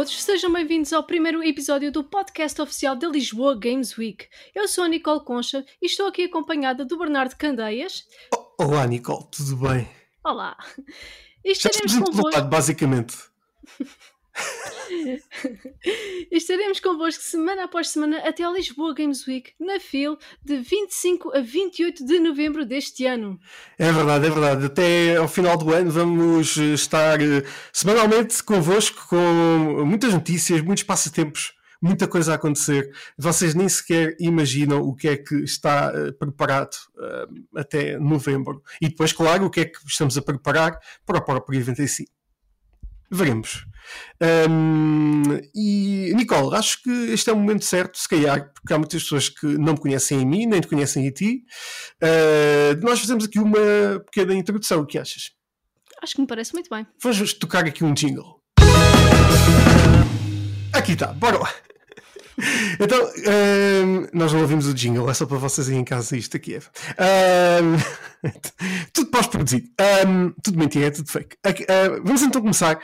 todos, sejam bem-vindos ao primeiro episódio do podcast oficial da Lisboa Games Week. Eu sou a Nicole Concha e estou aqui acompanhada do Bernardo Candeias. Olá, Nicole, tudo bem? Olá. E estaremos convosco... basicamente. Estaremos convosco semana após semana até a Lisboa Games Week, na FIL, de 25 a 28 de novembro deste ano. É verdade, é verdade. Até ao final do ano vamos estar eh, semanalmente convosco com muitas notícias, muitos passatempos muita coisa a acontecer. Vocês nem sequer imaginam o que é que está uh, preparado até novembro. E depois, claro, o que é que estamos a preparar para o próprio evento em si. Veremos. Um, e Nicole, acho que este é o momento certo, se calhar, porque há muitas pessoas que não me conhecem em mim, nem te conhecem em ti. Uh, nós fazemos aqui uma pequena introdução. O que achas? Acho que me parece muito bem. Vamos tocar aqui um jingle. Aqui está, bora lá. Então, um, nós não ouvimos o jingle, é só para vocês aí em casa isto aqui é. Um, tudo pós-produzido. Um, tudo mentira, é tudo fake. Uh, vamos então começar.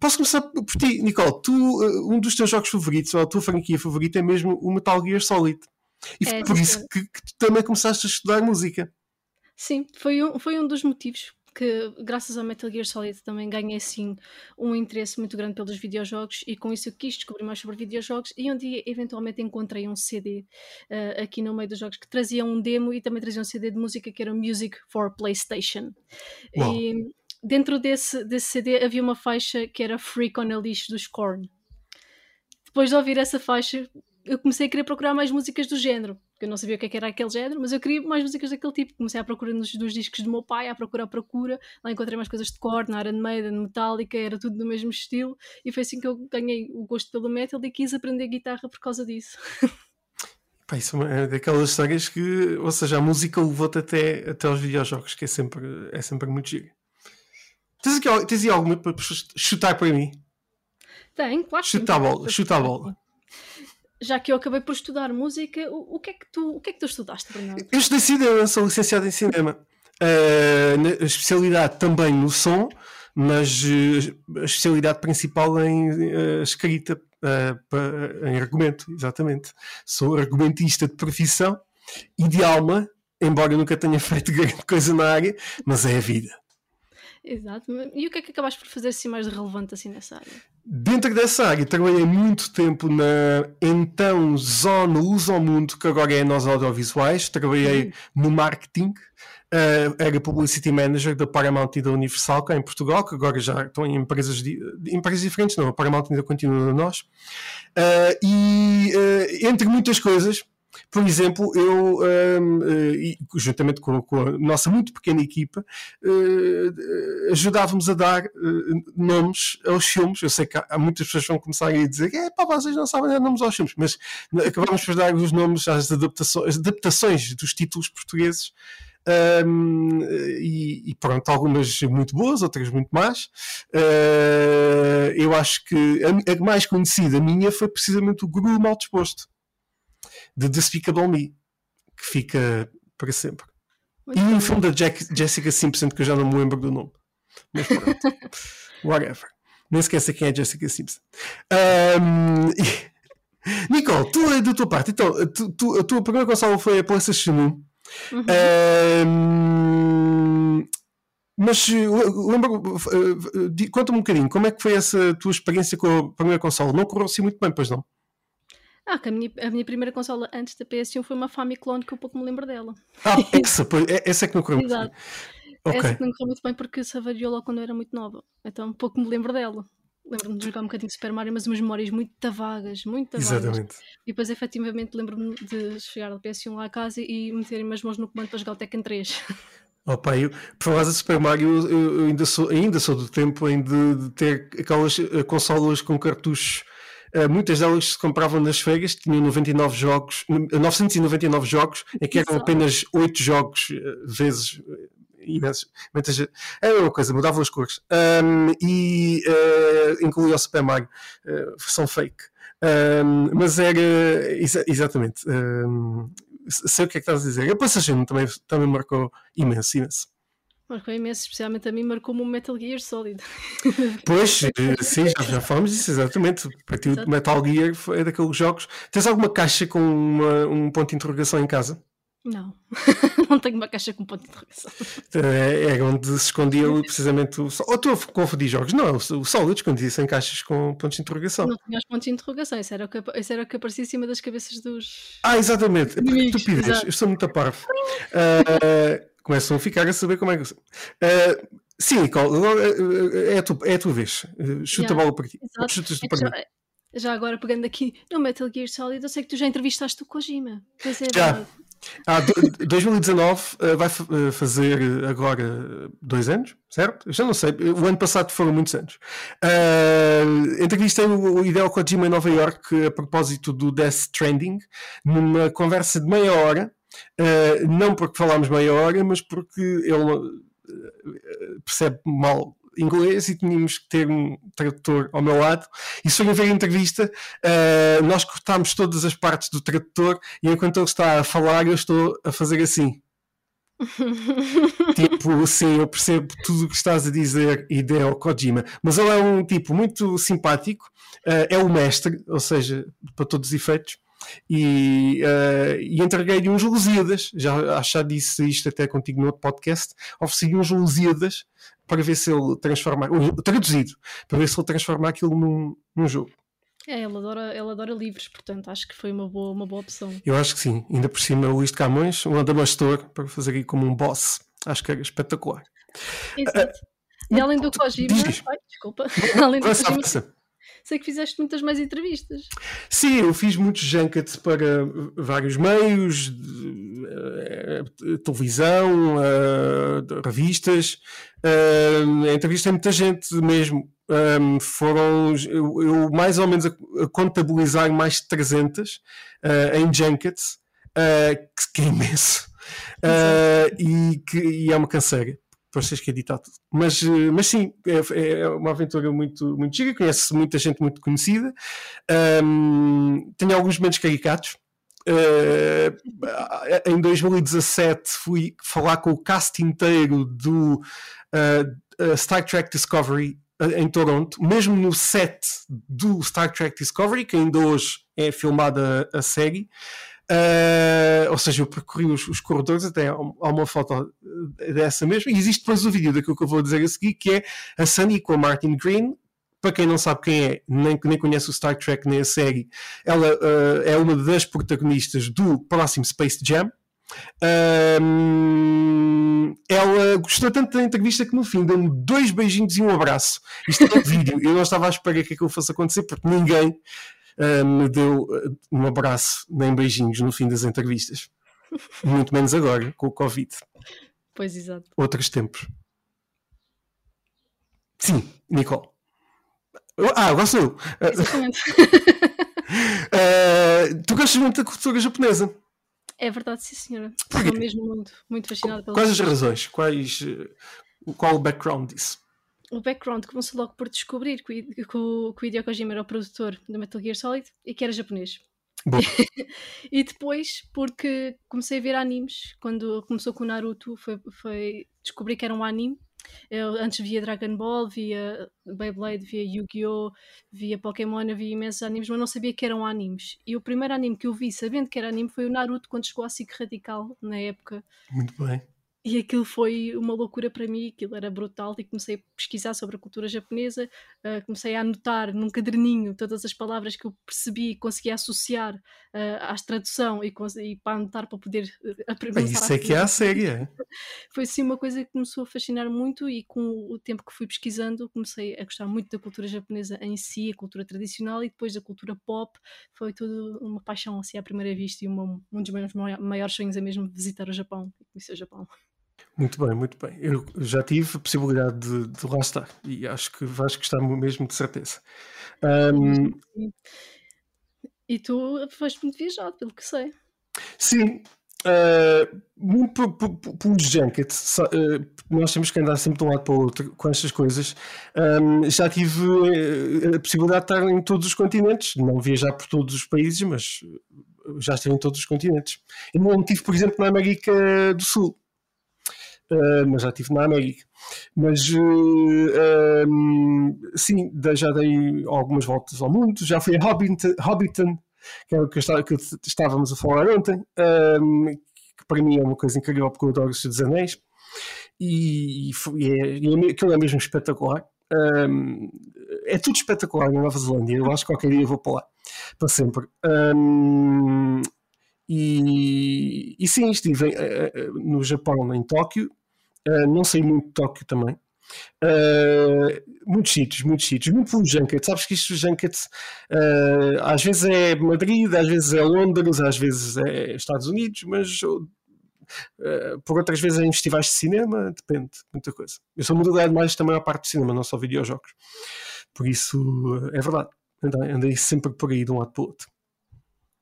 posso começar por ti, Nicole. Tu, uh, um dos teus jogos favoritos, ou a tua franquia favorita é mesmo o Metal Gear Solid. E foi é, por isso que, que tu também começaste a estudar música. Sim, foi um, foi um dos motivos que graças ao Metal Gear Solid também ganhei assim um interesse muito grande pelos videojogos e com isso eu quis descobrir mais sobre videojogos e um dia eventualmente encontrei um CD uh, eh, aqui no meio dos jogos que trazia um demo e também trazia um CD de música que era Music for PlayStation. Wow. E dentro desse, desse CD havia uma faixa que era Freak on a Leash dos Korn. Depois de ouvir essa faixa, eu comecei a querer procurar mais músicas do género porque eu não sabia o que, é que era aquele género, mas eu queria mais músicas daquele tipo. Comecei a procurar nos dos discos do meu pai, a procurar, a procura. Lá encontrei mais coisas de Korn, Iron Maiden, Metallica, era tudo do mesmo estilo. E foi assim que eu ganhei o gosto pelo metal e quis aprender guitarra por causa disso. Pá, isso é daquelas histórias que, ou seja, a música levou-te até, até aos videojogos, que é sempre, é sempre muito giro. Tens, aqui, tens aí alguma para chutar para mim? Tem, claro. Chuta a bola, chuta a bola já que eu acabei por estudar música, o, o, que, é que tu, o que é que tu estudaste, Bernardo? Eu estudei cinema, sou licenciado em cinema. Uh, a especialidade também no som, mas uh, a especialidade principal em uh, escrita, em argumento, exatamente. Sou argumentista de profissão e de alma, embora nunca tenha feito grande coisa na área, mas é a vida. Exato. E o que é que acabaste por fazer assim mais relevante assim nessa área? Dentro dessa área, trabalhei muito tempo na então Zona Uso ao Mundo, que agora é nós audiovisuais. Trabalhei uhum. no marketing, uh, era Publicity Manager da Paramount e da Universal, cá em Portugal, que agora já estão em empresas, de, empresas diferentes, não, a Paramount ainda continua na nós. Uh, e uh, entre muitas coisas, por exemplo, eu, um, uh, juntamente com, a nossa muito pequena equipa, uh, ajudávamos a dar uh, nomes aos filmes. Eu sei que há, muitas pessoas que vão começar a dizer é pá, vocês não sabem dar nomes aos filmes, mas acabámos por dar os nomes às adaptações, adaptações dos títulos portugueses. Um, e, e, pronto, algumas muito boas, outras muito más. Uh, eu acho que a, a, mais conhecida minha foi precisamente o Guru Mal Disposto de Despicable Me, que fica para sempre. Muito e um filme da Jack, Jessica Simpson, que eu já não me lembro do nome. Mas pronto, whatever. Nem esqueça quem é Jessica Simpson. Um, e... Nicole, tu é da tua parte, então, tu, tu, a tua primeira consola foi a PlayStation 1. Uhum. Um, mas lembra, conta-me um bocadinho, como é que foi essa tua experiência com a primeira consola? Não correu assim muito bem, pois não? Ah, que a minha, a minha primeira consola antes da PS1 foi uma Famiclone que eu pouco me lembro dela. Ah, essa, é, essa é que não correu muito bem. Okay. Essa que não correu muito bem porque se avariou logo quando eu era muito nova. Então pouco me lembro dela. Lembro-me de jogar um bocadinho de Super Mario, mas umas memórias muito vagas, muito vagas. Exatamente. E depois, efetivamente, lembro-me de chegar da PS1 lá a casa e meterem as mãos no comando para jogar o Tekken 3. Oh, pá, eu, por falar de Super Mario, eu, eu, ainda, sou, ainda sou do tempo em de, de ter aquelas eh, consolas com cartuchos muitas delas se compravam nas feiras, tinham 99 jogos, 999 jogos, em que eram apenas 8 jogos uh, vezes uh, imensos. Era uma coisa, mudavam as cores. Um, e uh, incluía o Super Mario, uh, versão fake. Um, mas era exa exatamente. Um, sei o que é que estás a dizer. A PlayStation também, também marcou imenso, imenso. Marcou imenso, especialmente a mim, marcou-me o Metal Gear Solid. Pois, eh, sim, já, já falamos disso, exatamente. Para ti, o Metal Gear é daqueles jogos. Tens alguma caixa com uma, um ponto de interrogação em casa? Não, não tenho uma caixa com ponto de interrogação. É, é onde se escondia precisamente o. Ou estou a confundir jogos? Não, o Solid escondia-se em caixas com pontos de interrogação. Não tinha os pontos de interrogação, isso era o que, isso era o que aparecia em cima das cabeças dos. Ah, exatamente. Estupidez, eu sou muito parvo. Uh, começam a ficar a saber como é que. Uh, sim, Nicole, é a, tua, é a tua vez. Chuta yeah, a bola para ti. Chutas é já, já agora pegando aqui no Metal Gear Solid, eu sei que tu já entrevistaste o Kojima. Pois é, já. Verdade. Ah, 2019 uh, vai uh, fazer agora dois anos, certo? Eu já não sei, o ano passado foram muitos anos. Uh, entrevistei o, o Hideo Kojima em Nova York a propósito do Death Stranding, numa conversa de meia hora, uh, não porque falámos meia hora, mas porque ele percebe mal inglês e tínhamos que ter um tradutor ao meu lado. E se forem ver a entrevista, uh, nós cortámos todas as partes do tradutor e enquanto ele está a falar, eu estou a fazer assim. tipo, sim, eu percebo tudo o que estás a dizer, Hideo Kojima, mas ele é um tipo muito simpático, uh, é o mestre, ou seja, para todos os efeitos, e, uh, e entreguei-lhe uns Lusíadas, já achar disse isto até contigo no outro podcast, ofereci-lhe uns Lusíadas para ver se ele transforma, traduzido, para ver se ele transforma aquilo num, num jogo. É, ele adora, ele adora livros, portanto acho que foi uma boa, uma boa opção. Eu acho que sim, ainda por cima o Luís de Camões, um Adamastor, para fazer aí como um boss, acho que era espetacular. Exato. Uh, e além do Kojima, ai, desculpa, além do Kojima, sei que fizeste muitas mais entrevistas. Sim, eu fiz muitos junkets para vários meios, uh, televisão, uh, revistas. Uh, entrevistei muita gente mesmo. Um, foram eu, eu, mais ou menos a, a contabilizar mais de 300 uh, em junkets, uh, que, que, é imenso, uh, e que e é uma canseira tens que editar tudo. Mas, eh, mas sim, é, é uma aventura muito, muito giga, conhece muita gente muito conhecida. Um, tenho alguns momentos caricatos. Uh, em 2017 fui falar com o cast inteiro do uh, Star Trek Discovery em Toronto, mesmo no set do Star Trek Discovery, que ainda hoje é filmada a série. Uh, ou seja, eu percorri os, os, corredores, até há uma foto dessa mesmo, e existe depois o vídeo daquilo que eu vou dizer a seguir, que é a Sunny com a Martin Green. Para quem não sabe quem é, nem, nem conhece o Star Trek nem a série, ela uh, é uma das protagonistas do próximo Space Jam. Uh, ela gostou tanto da entrevista que no fim deu-me dois beijinhos e um abraço. Isto é um vídeo. Eu não estava à espera que aquilo fosse acontecer porque ninguém uh, me deu uh, um abraço nem beijinhos no fim das entrevistas. Muito menos agora, com o Covid. Pois, exato. Outros tempos. Sim, Nicole. Ah, agora sou eu. Exatamente. uh, tu gostas muito da cultura japonesa? É verdade, sim, senhora. Estou mesmo muito, muito fascinada pela Quais as razões? Quais, qual o background disso? O background começou logo por descobrir que, que, que, o, que o Hideo Kojima era o produtor do Metal Gear Solid e que era japonês. e depois, porque comecei a ver animes, quando começou com o Naruto, foi, foi descobri que era um anime. Eu antes via Dragon Ball, via Beyblade, via Yu-Gi-Oh!, via Pokémon, via imensos animes, mas não sabia que eram animes. E o primeiro anime que eu vi, sabendo que era anime, foi o Naruto, quando chegou a SIC Radical, na época. Muito bem. E aquilo foi uma loucura para mim, aquilo era brutal e comecei a pesquisar sobre a cultura japonesa, uh, comecei a anotar num caderninho todas as palavras que eu percebi e conseguia associar uh, à tradução e, e, para anotar para poder uh, aprender. Isso é que é a série, é? Foi sim uma coisa que começou a fascinar muito e com o tempo que fui pesquisando comecei a gostar muito da cultura japonesa em si, a cultura tradicional e depois da cultura pop, foi tudo uma paixão assim à primeira vista e uma, um dos meus maiores sonhos é mesmo visitar o Japão e conhecer o Japão. Muito bem, muito bem. Eu já tive a possibilidade de, de lá estar e acho que vais gostar mesmo de certeza. Um... E tu foste muito viajado, pelo que sei. Sim, uh, muito pelos junkets. Uh, nós temos que andar sempre de um lado para o outro com estas coisas. Um, já tive uh, a possibilidade de estar em todos os continentes, não viajar por todos os países, mas já estive em todos os continentes. Eu não tive, por exemplo, na América do Sul. Uh, mas já estive na América. Mas uh, um, sim, já dei algumas voltas ao mundo, já fui a Hobbiton, Hobbiton que é o que, estava, que estávamos a falar ontem, um, que para mim é uma coisa incrível porque eu adoro os dos Anéis. E, e, é, e é, aquilo é mesmo espetacular. Um, é tudo espetacular na Nova Zelândia. Eu acho que qualquer dia vou para lá para sempre. E, e sim, estive no Japão, em Tóquio. Uh, não sei muito de Tóquio também. Uh, muitos sítios, muitos sítios, muito pelo Junket. Sabes que isto, Junket, uh, às vezes é Madrid, às vezes é Londres, às vezes é Estados Unidos, mas uh, por outras vezes é em festivais de cinema, depende, muita coisa. Eu sou muito ligado mais também à parte de cinema, não só videojogos. Por isso, é verdade. Andei, andei sempre por aí de um lado para o outro.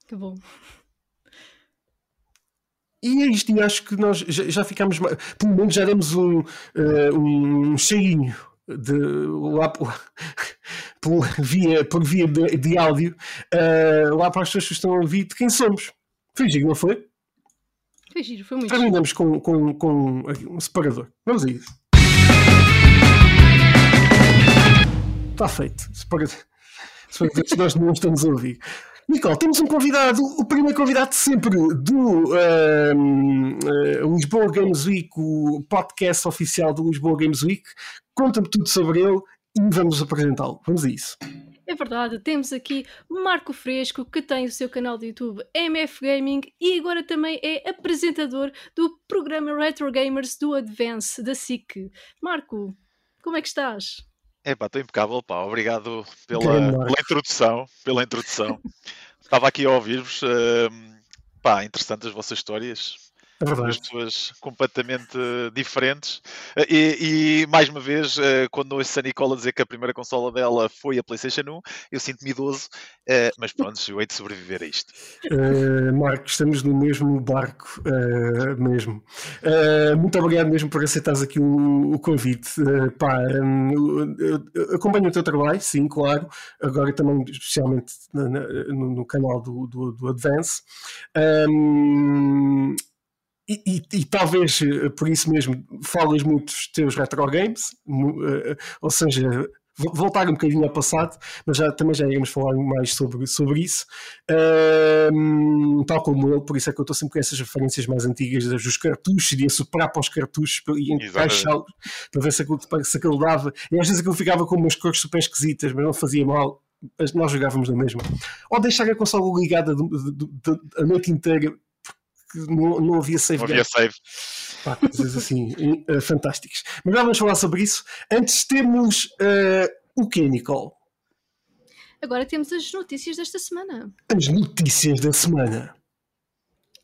Que bom. E é isto, e acho que nós já, já ficámos, pelo menos já demos um, uh, um cheirinho de, lá por, via, por via de, de áudio uh, lá para as pessoas que estão a ouvir de quem somos. Foi giro, não foi? Foi giro, foi muito Terminamos com, com, com um separador. Vamos a isso. Está feito. Separador. Se nós não estamos a ouvir. Nicole, temos um convidado, o primeiro convidado sempre do uh, Lisboa Games Week, o podcast oficial do Lisboa Games Week. Conta-me tudo sobre ele e vamos apresentá-lo. Vamos a isso. É verdade, temos aqui Marco Fresco, que tem o seu canal de YouTube MF Gaming e agora também é apresentador do programa Retro Gamers do Advance, da SIC. Marco, como é que estás? É pá, estou impecável, pá. Obrigado pela, pela introdução. Pela introdução. Estava aqui a ouvir-vos. Uh, pá, interessantes as vossas histórias. É Duas pessoas completamente diferentes. Eh, e, e, mais uma vez, eh, quando ouço a Nicola dizer que a primeira consola dela foi a PlayStation 1, eu sinto-me idoso, eh, mas pronto, eu hei de sobreviver a isto. Uh, Marco, estamos no mesmo barco uh, mesmo. Uh, muito obrigado mesmo por aceitares aqui o, o convite. Pá, um, acompanho o teu trabalho, sim, claro. Agora também, especialmente no, no, no canal do, do, do Advance. Um, e, e, e, talvez eh, por isso mesmo fales muito dos teus retro games, eh, ou seja, voltar um bocadinho ao passado, mas já, também já iremos falar mais sobre, sobre isso. Um, tal como eu, por isso é que eu estou sempre com essas referências mais antigas dos cartuchos, de soprar para os cartuchos e encaixá-los para ver se aquilo, se aquilo dava. E às vezes aquilo ficava com umas cores super esquisitas, mas não fazia mal. Mas nós jogávamos na mesma. Ou deixar a consola ligada a noite inteira que não, não havia save. Não havia save. Pá, coisas assim uh, fantásticas. Mas já vamos falar sobre isso. Antes temos uh, o que, Nicole? Agora temos as notícias desta semana. As notícias da semana.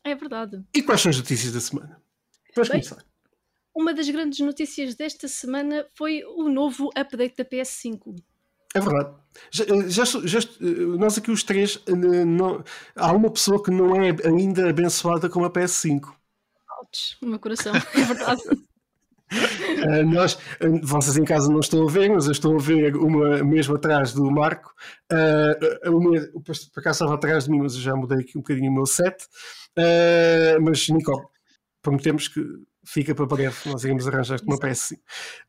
É verdade. E quais são as notícias da semana? Vamos começar. Uma das grandes notícias desta semana foi o novo update da PS5. É verdade. Já, já, já, nós aqui os três, não, há uma pessoa que não é ainda abençoada com a PS5. Ouch, o meu coração, é verdade. Uh, nós, vocês em casa não estão a ver, mas eu estou a ver uma mesmo atrás do Marco. Uh, uma, por acaso estava atrás de mim, mas eu já mudei aqui um bocadinho o meu set. Uh, mas, Nicole, prometemos que fica para breve, nós iremos arranjar uma peça.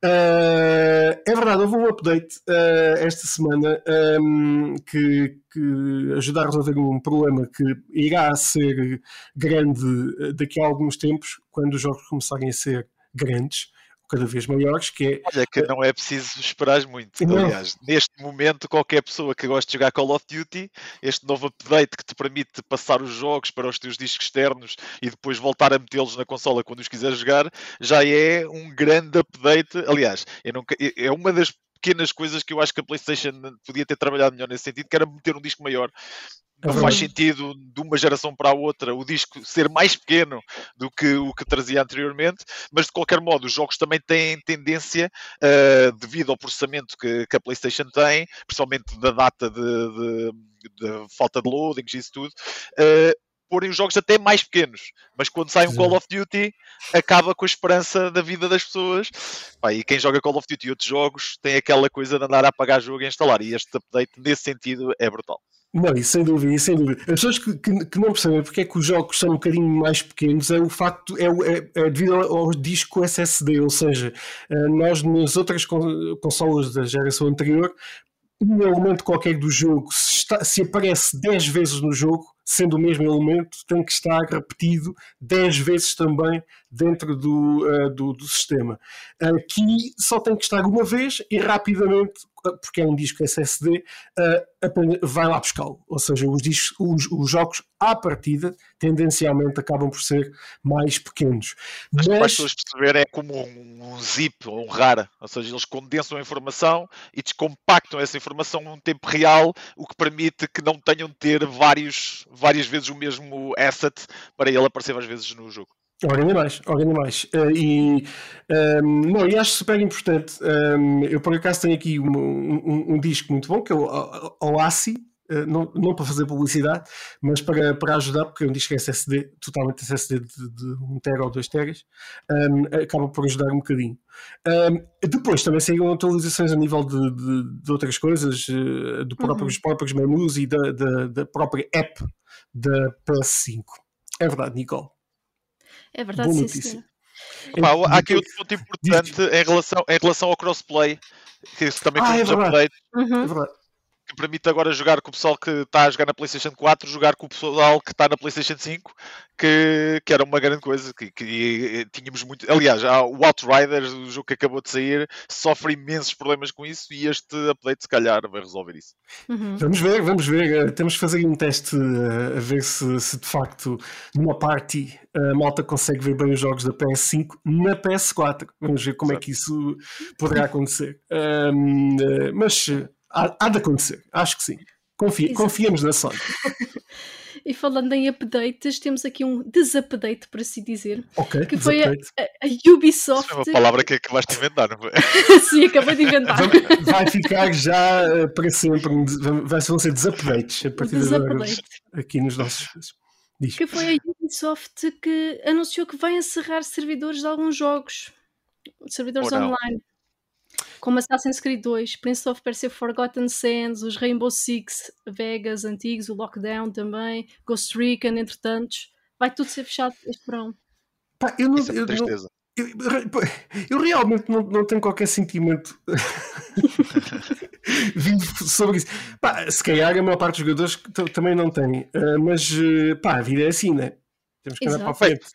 Uh, é verdade, houve um update uh, esta semana um, que, que ajuda a resolver um problema que irá ser grande daqui a alguns tempos, quando os jogos começarem a ser grandes cada vez maiores, que é... Olha, que não é preciso esperar muito. Não. Aliás, neste momento, qualquer pessoa que goste de jogar Call of Duty, este novo update que te permite passar os jogos para os teus discos externos e depois voltar a metê-los na consola quando os quiseres jogar, já é um grande update. Aliás, nunca, é uma das pequenas coisas que eu acho que a PlayStation podia ter trabalhado melhor nesse sentido, que era meter um disco maior. Não faz sentido de uma geração para a outra o disco ser mais pequeno do que o que trazia anteriormente, mas de qualquer modo os jogos também têm tendência, uh, devido ao processamento que, que, a PlayStation tem, principalmente da data de, de, de falta de loadings e isso tudo, uh, porem os jogos até mais pequenos. Mas quando sai um Call of Duty, acaba com a esperança da vida das pessoas. Pá, e quem joga Call of Duty e outros jogos tem aquela coisa de andar a apagar jogo e instalar. E este update, nesse sentido, é brutal. Não, isso sem dúvida, sem dúvida. As pessoas que, que, que, não percebem porque é que os jogos são um bocadinho mais pequenos é o facto, é, é, é devido ao disco SSD, ou seja, eh, nós nas outras consolas da geração anterior, um elemento qualquer do jogo, se, está, se aparece 10 vezes no jogo, sendo o mesmo elemento, tem que estar repetido 10 vezes também dentro do, uh, do, do, sistema. Aqui só tem que estar uma vez e rapidamente, porque é um disco SSD, uh, vai lá buscá-lo. Ou seja, os, discos, os, os, jogos à partida tendencialmente acabam por ser mais pequenos. Mas, Mas... para as pessoas perceberem é como um, um, zip ou um RAR, ou seja, eles condensam a informação e descompactam essa informação num tempo real, o que permite que não tenham de ter vários, várias vezes o mesmo asset para ele aparecer várias vezes no jogo. Ora, ainda mais, ora, ainda mais. Uh, e, um, ehm, não, e acho super importante. Um, ehm, eu, por acaso, tenho aqui um, um, um, disco muito bom que é o Oasi. Uh, não, não para fazer publicidade, mas para, para ajudar, porque é um disco SSD, totalmente SSD de, de 1 tera ou 2 teras, um, acaba por ajudar um bocadinho. Um, depois também saíram atualizações a nível de, de, de outras coisas, uh, do próprio, dos próprios menus e da, da, da própria app da PS5. É verdade, Nicole. É verdade, Boa sim, sim. Opa, há aqui outro ponto importante em relação, em relação ao crossplay, que isso também ah, é verdade. Uhum. é verdade que permite agora jogar com o pessoal que está a jogar na PlayStation 4, jogar com o pessoal que está na PlayStation 5, que, que era uma grande coisa. Que, que tínhamos muito. Aliás, o Outriders, o jogo que acabou de sair, sofre imensos problemas com isso e este update, se calhar, vai resolver isso. Uhum. Vamos ver, vamos ver. Eh, temos que fazer um teste eh, a ver se, se de facto numa party a malta consegue ver bem os jogos da PS5 na PS4. Vamos ver como é que isso poderá acontecer. Um, eh, mas Há, há de acontecer, acho que sim. Confia, confiamos na Sony. E falando em updates, temos aqui um desupdate, por assim dizer. Ok, que foi a, a, Ubisoft. Isso é uma palavra que acabaste de inventar, não foi? Sim, acabei de inventar. Vai ficar já uh, para sempre. Vai, vão ser desupdates a partir de agora aqui nos nossos. Diz. Que foi a Ubisoft que anunciou que vai encerrar servidores de alguns jogos, servidores online como Assassin's Creed 2, Prince of Persia Forgotten Sands, os Rainbow Six Vegas antigos, o Lockdown também, Ghost Recon, entre tantos. Vai tudo ser fechado este verão. Pá, eu não, é eu, não eu, eu, realmente não, não tenho qualquer sentimento vindo sobre isso. Pá, se calhar a maior parte dos jogadores também não tem, uh, mas eh, pá, a vida é assim, né? Temos que andar para a frente.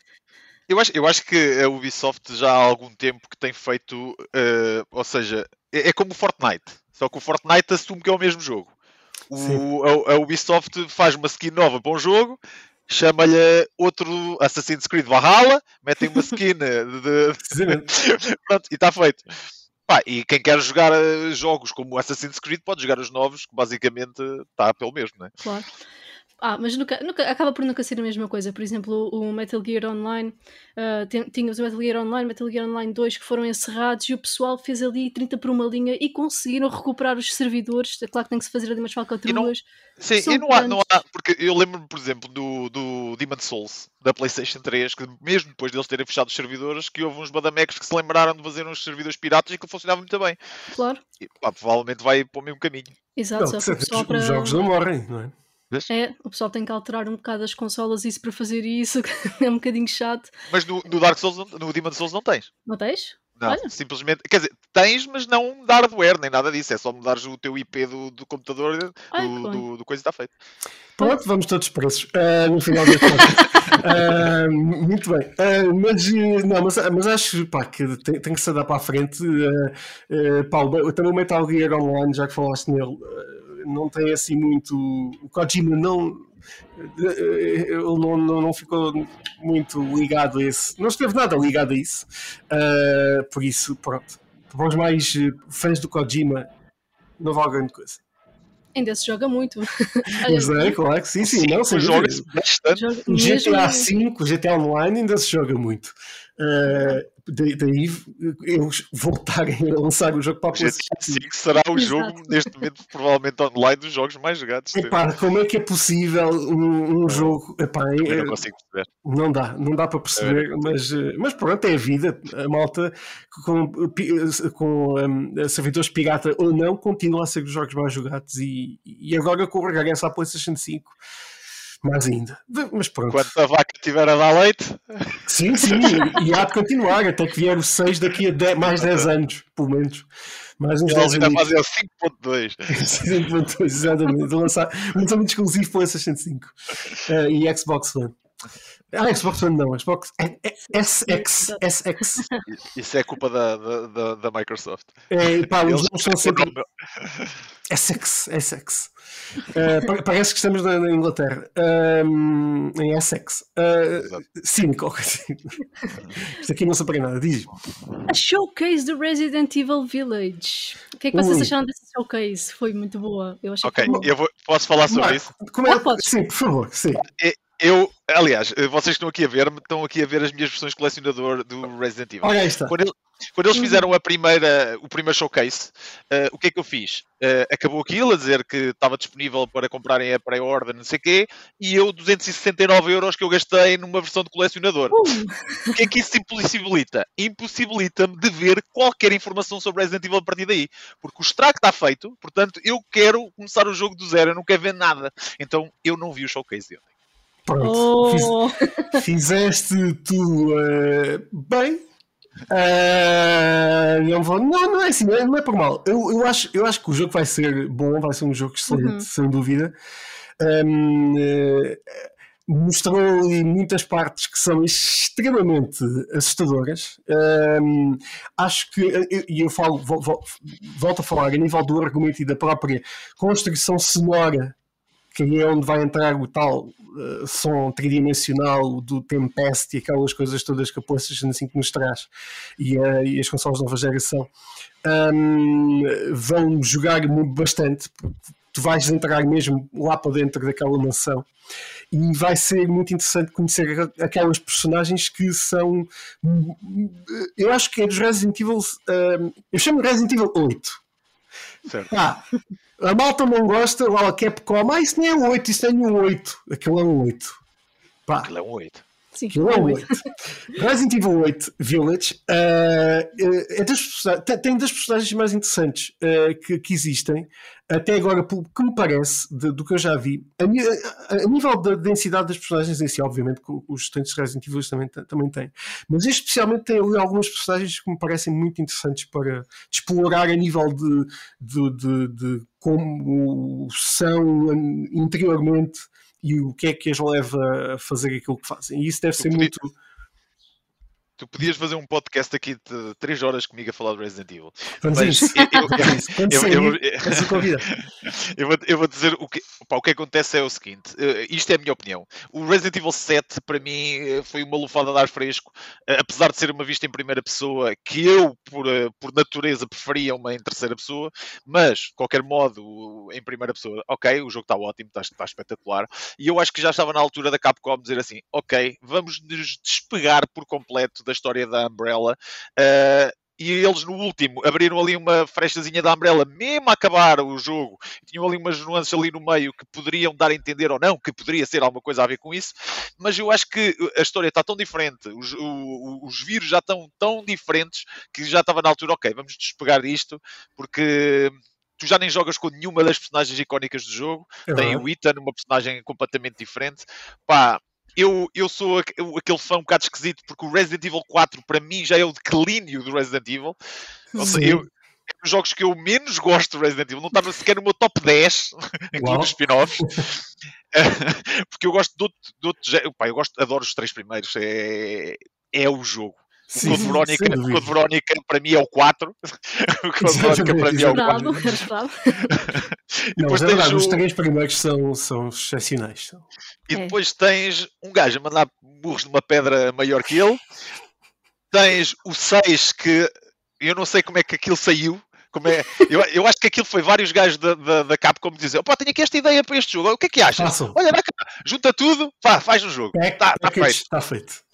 Eu acho, eu acho que a Ubisoft já há algum tempo que tem feito, uh, ou seja, é, é, como o Fortnite, só que o Fortnite assume que é o mesmo jogo. O, a, a, Ubisoft faz uma skin nova para um jogo, chama-lhe outro Assassin's Creed Valhalla, metem uma skin de. Pronto, e está feito. Pá, e quem quer jogar eh, jogos como Assassin's Creed pode jogar os novos, que basicamente está pelo mesmo, não é? Claro. Ah, mas nunca, nunca, acaba por nunca ser a mesma coisa. Por exemplo, o Metal Gear Online, uh, tínhamos o Metal Gear Online, Metal Gear Online 2 que foram encerrados e o pessoal fez ali 30 por uma linha e conseguiram recuperar os servidores. É claro que tem que se fazer ali umas falcatruas. Sim, e não há, não há, porque eu lembro-me, por exemplo, do, do Demon Souls da PlayStation 3, que mesmo depois deles terem fechado os servidores, que houve uns badamecos que se lembraram de fazer uns servidores piratas e que funcionava muito bem. Claro. E, pá, provavelmente vai para o mesmo caminho. Exato, não, só, só para... Os jogos não morrem, não é? É, o pessoal tem que alterar um bocado as consolas isso para fazer isso, é um bocadinho chato. Mas no, no Dark Souls, no Demon Souls não tens. Não tens? Não, Olha. simplesmente, quer dizer, tens, mas não de hardware, nem nada disso, é só mudares o teu IP do, do computador, Ai, do, do, do, coisa está feito. Pronto, vamos todos presos uh, no final contas. uh, muito bem, uh, mas, não, mas, mas acho pá, que tem, tem, que se dar para a frente. Uh, Paulo, também o Metal Gear Online, já que falaste nele não tem assim muito. O Kojima não. Ele não, não, não, ficou muito ligado a isso. Não esteve nada ligado a isso. Uh, por isso, pronto. Para os mais fãs do Kojima, não vale grande coisa. Ainda se joga muito. Pois é, claro que sim, sim. sim não, joga bastante. O GTA V, o GTA Online ainda se joga muito. Uh, daí eles voltarem a lançar o jogo para a PlayStation 5 será o jogo, neste momento, provavelmente online dos jogos mais jogados. Epá, como é que é possível um, um jogo? Epá, Eu não consigo perceber. Não dá, não dá para perceber, é. mas, eh, mas pronto, é a vida. A malta com, com um, servidores pirata ou não continua a ser os jogos mais jogados e, e agora com o regresso à PlayStation 5 mais ainda. Mas pronto. Quando a vaca estiver a dar leite. Sim, sim, e há de continuar até que vier o 6 daqui a 10, mais 10 anos, pelo menos. Mais uns 10 anos. fazer o 5.2. 5.2, exatamente. Lançar um lançamento exclusivo para o 65 uh, e Xbox One. Ah, Xbox One não, Xbox SX. SX. Isso é culpa da, da, da Microsoft. É, pá, os nomes são sempre. Essex, Essex. Uh, parece que estamos na, na Inglaterra, uh, em Essex. Uh, cínico, Isto aqui não se nada, diz. A showcase do Resident Evil Village. O que é que vocês Ui. acharam dessa showcase? Foi muito boa. Eu achei ok, eu vou, posso falar sobre isso? Como é? Ah, sim, por favor, sim. Eu, aliás, vocês estão aqui a ver, estão aqui a ver as minhas versões colecionador do Resident Evil. Olha está. Quando, ele, quando eles fizeram a primeira, o primeiro showcase, uh, o que é que eu fiz? Uh, acabou aquilo a dizer que estava disponível para comprarem a pré-order, não sei o quê, e eu 269 euros que eu gastei numa versão de colecionador. Uh. O que é que isso impossibilita? Impossibilita-me de ver qualquer informação sobre Resident Evil a partir daí. Porque o estrago está feito, portanto, eu quero começar o jogo do zero, eu não quero ver nada. Então, eu não vi o showcase de ontem. Pronto, oh. fiz, fizeste tu uh, bem. Uh, não, vou, não, não é assim, não é, não é por mal. Eu, eu, acho, eu acho que o jogo vai ser bom, vai ser um jogo excelente, uhum. sem dúvida. Um, uh, mostrou muitas partes que são extremamente assustadoras. Um, acho que, e eu, eu falo, volto a falar, a nível do argumento e da própria construção sonora que é onde vai entrar o tal uh, som tridimensional do Tempest e aquelas coisas todas que a PlayStation 5 nos traz e, uh, e as consoles de nova geração. Um, vão jogar bastante tu vais entrar mesmo lá para dentro daquela mansão. E vai ser muito interessante conhecer aquelas personagens que são eu acho que é dos Resident Evil uh, eu chamo Resident Evil 8 Certo. Ah, a malta não gosta, lá a Capcom, ah, isso nem é um 8, isso é um 8. Aquilo é um 8. Pá. Aquilo é um 8. Sim, Aquilo é 8. Resident Evil 8 Village uh, é das, tem das personagens mais interessantes uh, que, que, existem, até agora, pelo que me parece, de, do que eu já vi. A, a, a, nível da densidade das personagens em si, obviamente, que os tantos Resident Evil também, também têm, mas especialmente tem ali algumas personagens que me parecem muito interessantes para explorar a nível de, de, de, de como são interiormente e o que é que as leva a fazer aquilo que fazem. E isso deve ser muito Tu podias fazer um podcast aqui de 3 horas comigo a falar do Resident Evil. Vamos Mas eu, eu, eu, eu, vou, eu vou dizer o que, o que acontece é o seguinte: uh, isto é a minha opinião. O Resident Evil 7 para mim eh, foi uma lufada de ar fresco, uh, apesar de ser uma vista em primeira pessoa, que eu, por, uh, por natureza, preferia uma em terceira pessoa, mas, de qualquer modo, em primeira pessoa, ok, o jogo está ótimo, está, está espetacular, e eu acho que já estava na altura da Capcom dizer assim: ok, vamos nos despegar por completo da história da Umbrella. Uh, e eles no último abriram ali uma frestazinha da Umbrella, mesmo a acabar o jogo, tinham ali umas nuances ali no meio que poderiam dar a entender ou não, que poderia ser alguma coisa a ver com isso, mas eu acho que a história está tão diferente, os, o, os vírus já estão tão diferentes que já estava na altura, ok, vamos despegar disto, porque tu já nem jogas com nenhuma das personagens icónicas do jogo, uhum. tem o Ethan, uma personagem completamente diferente, pá, eu, eu sou aquele fã um bocado esquisito, porque o Resident Evil 4 para mim já é o declínio do Resident Evil. Ou seja, eu, é dos jogos que eu menos gosto do Resident Evil, não estava sequer no meu top 10 em todos os spin-offs. porque eu gosto de outro, de outro pá, eu gosto, adoro os três primeiros, é, é o jogo. Sim, o Code Verónica, o Code Verónica para mim é o 4. o Code Verónica para mim é o 4. e depois não, é verdade, o... os três primeiros são, são excepcionais. E é. depois tens um gajo a mandar burros numa pedra maior que ele. Tens o 6 que eu não sei como é que aquilo saiu. Como é, eu, eu acho que aquilo foi vários gajos da, da, da Capcom dizer: opá, tenho aqui esta ideia para este jogo, o que é que achas? Olha, junta tudo, pá, faz o jogo. Está é, tá, tá feito. Está feito.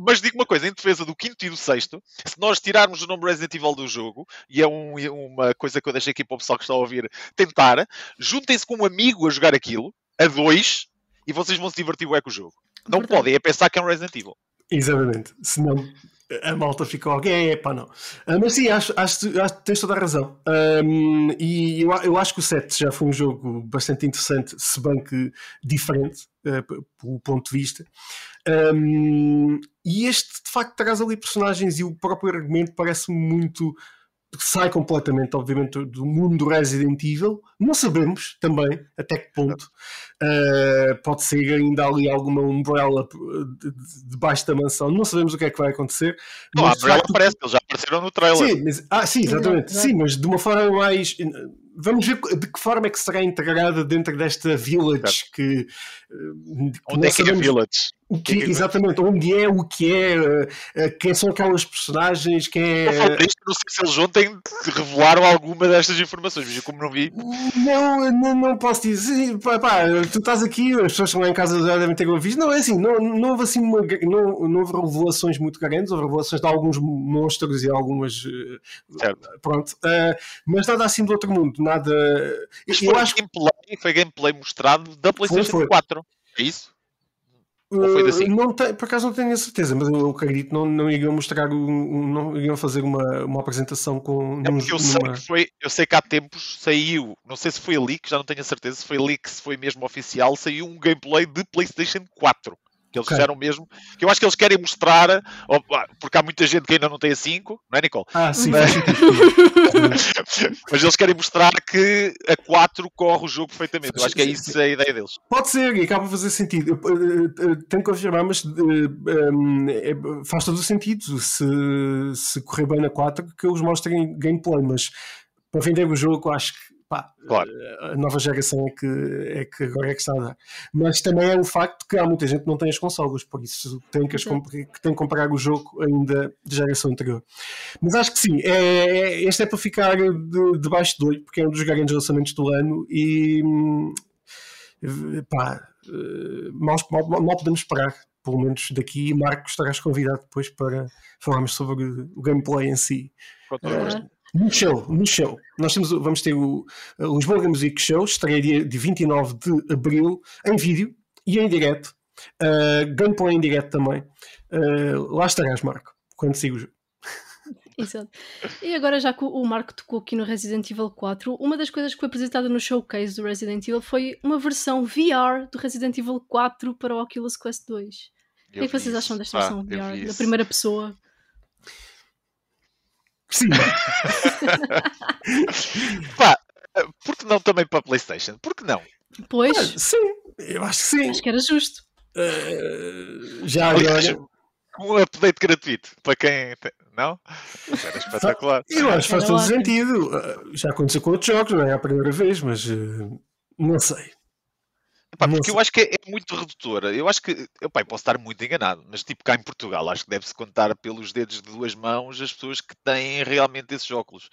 Mas digo uma coisa, em defesa do quinto e do sexto, se nós tirarmos o nome Resident Evil do jogo, e é um, uma coisa que eu deixo aqui para o pessoal que está a ouvir tentar, juntem-se com um amigo a jogar aquilo, a dois, e vocês vão se divertir bué com o jogo. Não Verdade. podem é pensar que é um Resident Evil. Exatamente. Senão a malta fica alguém, é pá, não. Uh, mas sim, acho, acho, acho tens toda a razão. Um, e eu, eu acho que o 7 já foi um jogo bastante interessante, se bem que diferente, uh, pelo ponto de vista. Um, e este, de facto, traz ali personagens e o próprio argumento parece muito sai completamente, obviamente, do mundo do Resident Evil. Não sabemos também até que ponto. Uh, pode ser ainda ali alguma umbrella debaixo de, de da mansão. Não sabemos o que é que vai acontecer. Não, a umbrella facto... aparece, eles já apareceram no trailer. Sim, mas, ah, sim, exatamente. Sim, mas de uma forma mais vamos ver de que forma é que será integrada dentro desta village que, eh, que onde é que é a village o que, que, exatamente, onde é, o que é, uh, quem são aquelas personagens, quem é. não sei se eles ontem revelaram alguma destas informações, mas eu como não vi. Não, não, não posso dizer. Pá, pá, tu estás aqui, as pessoas estão lá em casa já devem ter ouvido. Não, é assim, não, não houve assim uma, não, não houve revelações muito grandes, houve revelações de alguns monstros e algumas. Certo. Pronto. Uh, mas nada assim do outro mundo, nada. Mas eu acho gameplay, foi gameplay mostrado da PlayStation foi, foi. 4. É isso? Assim? Não tem, por acaso não tenho a certeza, mas eu acredito que não, não iriam mostrar, um, não iriam fazer uma, uma apresentação com. É porque eu, sei que foi, eu sei que há tempos saiu, não sei se foi leak, já não tenho a certeza se foi leak, se foi mesmo oficial, saiu um gameplay de PlayStation 4 que eles okay. fizeram mesmo, que eu acho que eles querem mostrar, porque há muita gente que ainda não tem a 5, não é, Nicole? Ah, sim. Mas, mas eles querem mostrar que a 4 corre o jogo perfeitamente. Eu acho que é isso a ideia deles. Pode ser, e acaba de fazer sentido. tenho que confirmar, mas é, faz todo o sentido se, se correr bem na 4 que eles mostrem gameplay, mas para vender o jogo, acho que Pá, claro. a nova geração é que, é que agora é que está a dar. Mas também é o facto que há muita gente que não tem as consolas, por isso tem que, as que tem que comprar o jogo ainda de geração anterior. Mas acho que sim, é, é, este é para ficar de, debaixo do olho, porque é um dos grandes lançamentos do ano e hum, pá, mal, mal, mal podemos esperar pelo menos daqui. Marcos, estarás convidado depois para falarmos sobre o gameplay em si. Uh, no show, no show. Nós temos, vamos ter o, Lisboa Music Show, estreia dia de 29 de abril, em vídeo e em direto. Uh, gameplay em direto também. Uh, lá estarás, Marco, quando sigo o jogo. Exato. E agora, já que o Marco tocou aqui no Resident Evil 4, uma das coisas que foi apresentada no showcase do Resident Evil foi uma versão VR do Resident Evil 4 para o Oculus Quest 2. o que é que vocês acham desta ah, versão VR, da primeira pessoa? Sim. Pá, por que não também para a PlayStation? Por que não? Pois. Ah, sim, eu acho que sim. Acho que era justo. Uh, já agora. Um update gratuito para quem. Tem... Não? Era espetacular. Eu acho que faz todo sentido. Uh, já aconteceu com outros jogos, não é a primeira vez, mas uh, não sei. Epá, porque eu acho que é, é, muito redutora. Eu acho que, epá, posso estar muito enganado, mas tipo cá em Portugal, acho que deve-se contar pelos dedos de duas mãos as pessoas que têm realmente esses óculos.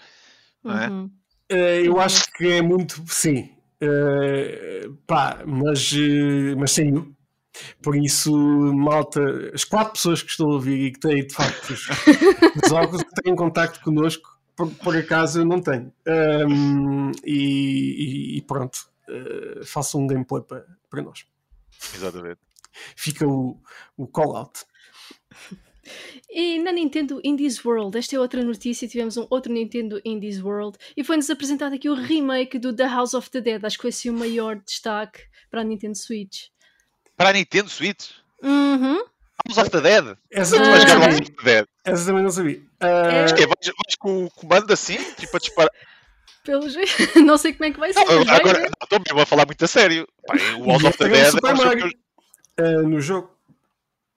Não é? Uhum. Uh, eu acho que é muito, sim. Uh, pá, mas, uh, mas saiu. Por isso, malta, as quatro pessoas que estou a ouvir e que têm de facto os, os óculos têm contacto connosco, por, por acaso eu não tenho. Um, e, e, e pronto uh, faça um gameplay para, para nós. Exatamente. Fica o, o call-out. E na Nintendo Indies World, esta é outra notícia, tivemos um outro Nintendo Indies World e foi-nos apresentado aqui o remake do The House of the Dead, acho que foi assim o maior destaque para a Nintendo Switch. Para a Nintendo Switch? Uhum. House of the Dead? Essa, ah. House of the Dead. Essa também não sabia. Uh... É, vais, vais com o comando assim, tipo a disparar. Pelo jeito, não sei como é que vai ser. Não, agora, estou mesmo a falar muito a sério. o World of the Dead Super Mario, uh, no jogo.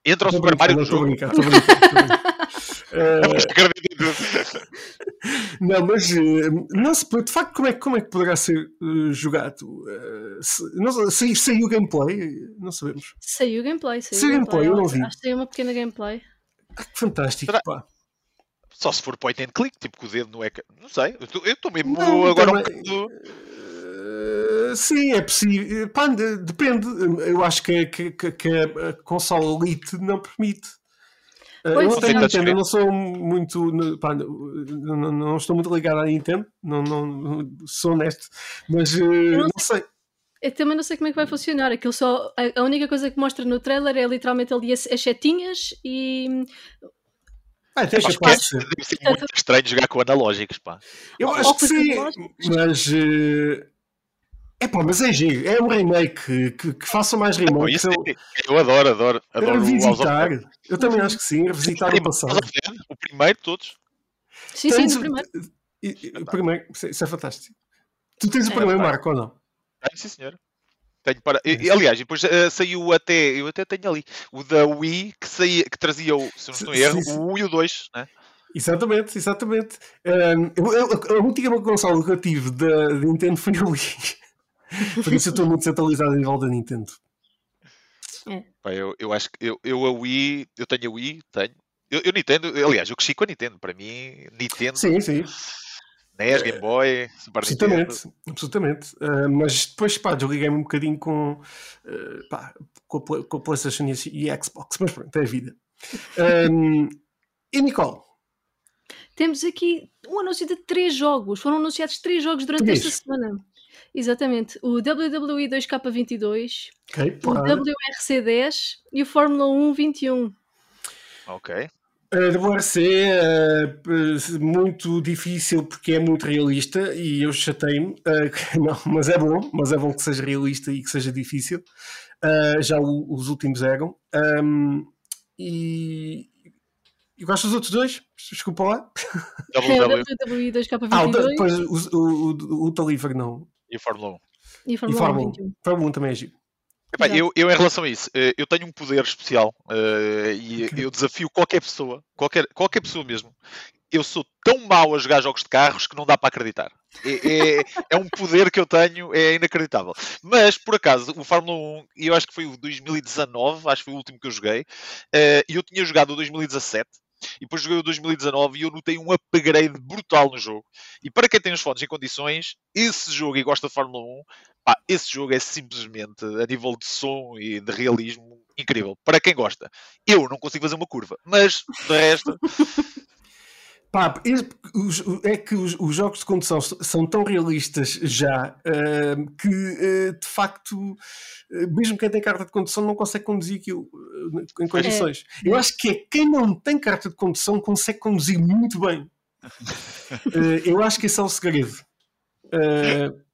Entra o Super Mario no jogo. Brincar, estou brincar, não, mas não se de facto como é, como é que poderá ser uh, jogado? Uh, se, não, saiu, saiu gameplay? Não sabemos. Saiu gameplay, saiu, saiu gameplay, gameplay, eu não vi. Acho que saiu uma pequena gameplay. Ah, fantástico, Será? pá. Só se for point and click, tipo com o dedo no ecrã. Não sei. Eu estou mesmo não, agora também, um bocado. Uh, sim, é possível. Pá, depende. Eu acho que, que, que a consola Elite não permite. Uh, eu não tenho Nintendo, eu não sou muito. Pá, não, não, estou muito ligado à Nintendo, não, não, sou honesto, mas uh, não, não sei. Eu também não sei como é que vai funcionar. Aquilo só, a, única coisa que mostra no trailer é literalmente ali as, as setinhas e. Ah, deixa acho que é, deve ser muito estranho jogar com analógicos, pá. Eu acho que sim, mas. Uh... É pá, mas é giro, é um remake que, que faça mais remakes. eu, eu adoro, adoro, adoro revisitar. Eu também acho que sim, revisitar o passado. O primeiro, todos. Sim, sim, o primeiro. O primeiro, isso é fantástico. Tu tens o é, primeiro, Marco, ou não? Tenho, sim, senhor. Tenho para... E, aliás, depois uh, saiu até, eu até tenho ali, o da Wii que, saía, que trazia, o, se não estou em erro, o 1 e o 2, né? Exatamente, exatamente. Um, eu, eu, a última consola que eu tive da Nintendo foi a Wii. Por isso eu estou muito centralizado em nível da Nintendo. É. Pá, eu, eu acho que eu, eu a Wii, eu tenho a Wii, tenho. Eu, eu Nintendo, aliás, eu cresci com a Nintendo. Para mim, Nintendo. Sim, sim. NES, Game Boy, Super absolutamente, Nintendo. Absolutamente. Uh, mas depois, pá, desliguei-me um bocadinho com, uh, pá, com, a, com a PlayStation e a Xbox. Mas pronto, é a vida. Um, e Nicole? Temos aqui um anúncio de três jogos. Foram anunciados três jogos durante esta semana. Exatamente. O WWE 2K22, okay, o WRC10 e o Fórmula 1 21. Ok. A WRC é muito difícil porque é muito realista e eu chatei-me, uh, não, mas é bom, mas é bom que seja realista e que seja difícil. Uh, já o, os últimos eram. Um, e, e gosto dos outros dois? Desculpa lá. WWE 2K22. Ah, depois o, o, o, o Taliver não. E Fórmula 1. E a Fórmula, e Fórmula 1. 1. Fórmula 1 também é giro. Epá, eu, eu, em relação a isso, eh, eu tenho um poder especial uh, e okay. eu desafio qualquer pessoa, qualquer, qualquer pessoa mesmo. Eu sou tão mau a jogar jogos de carros que não dá para acreditar. É, é, é um poder que eu tenho, é inacreditável. Mas, por acaso, o Fórmula 1, eu acho que foi o 2019, acho que foi o último que eu joguei, uh, e eu tinha jogado o 2017, e depois joguei o 2019 e eu notei um upgrade brutal no jogo. E para quem tem os fones em condições, esse jogo e gosta de Fórmula 1, pá, esse jogo é simplesmente, a nível de som e de realismo, incrível. Para quem gosta. Eu não consigo fazer uma curva, mas de resto. Pá, é que os, os, jogos de condução são tão realistas já uh, que uh, de facto, uh, mesmo quem tem carta de condução não consegue conduzir aquilo em condições. É. Eu acho que é quem não tem carta de condução consegue conduzir muito bem. eu acho que esse é o segredo.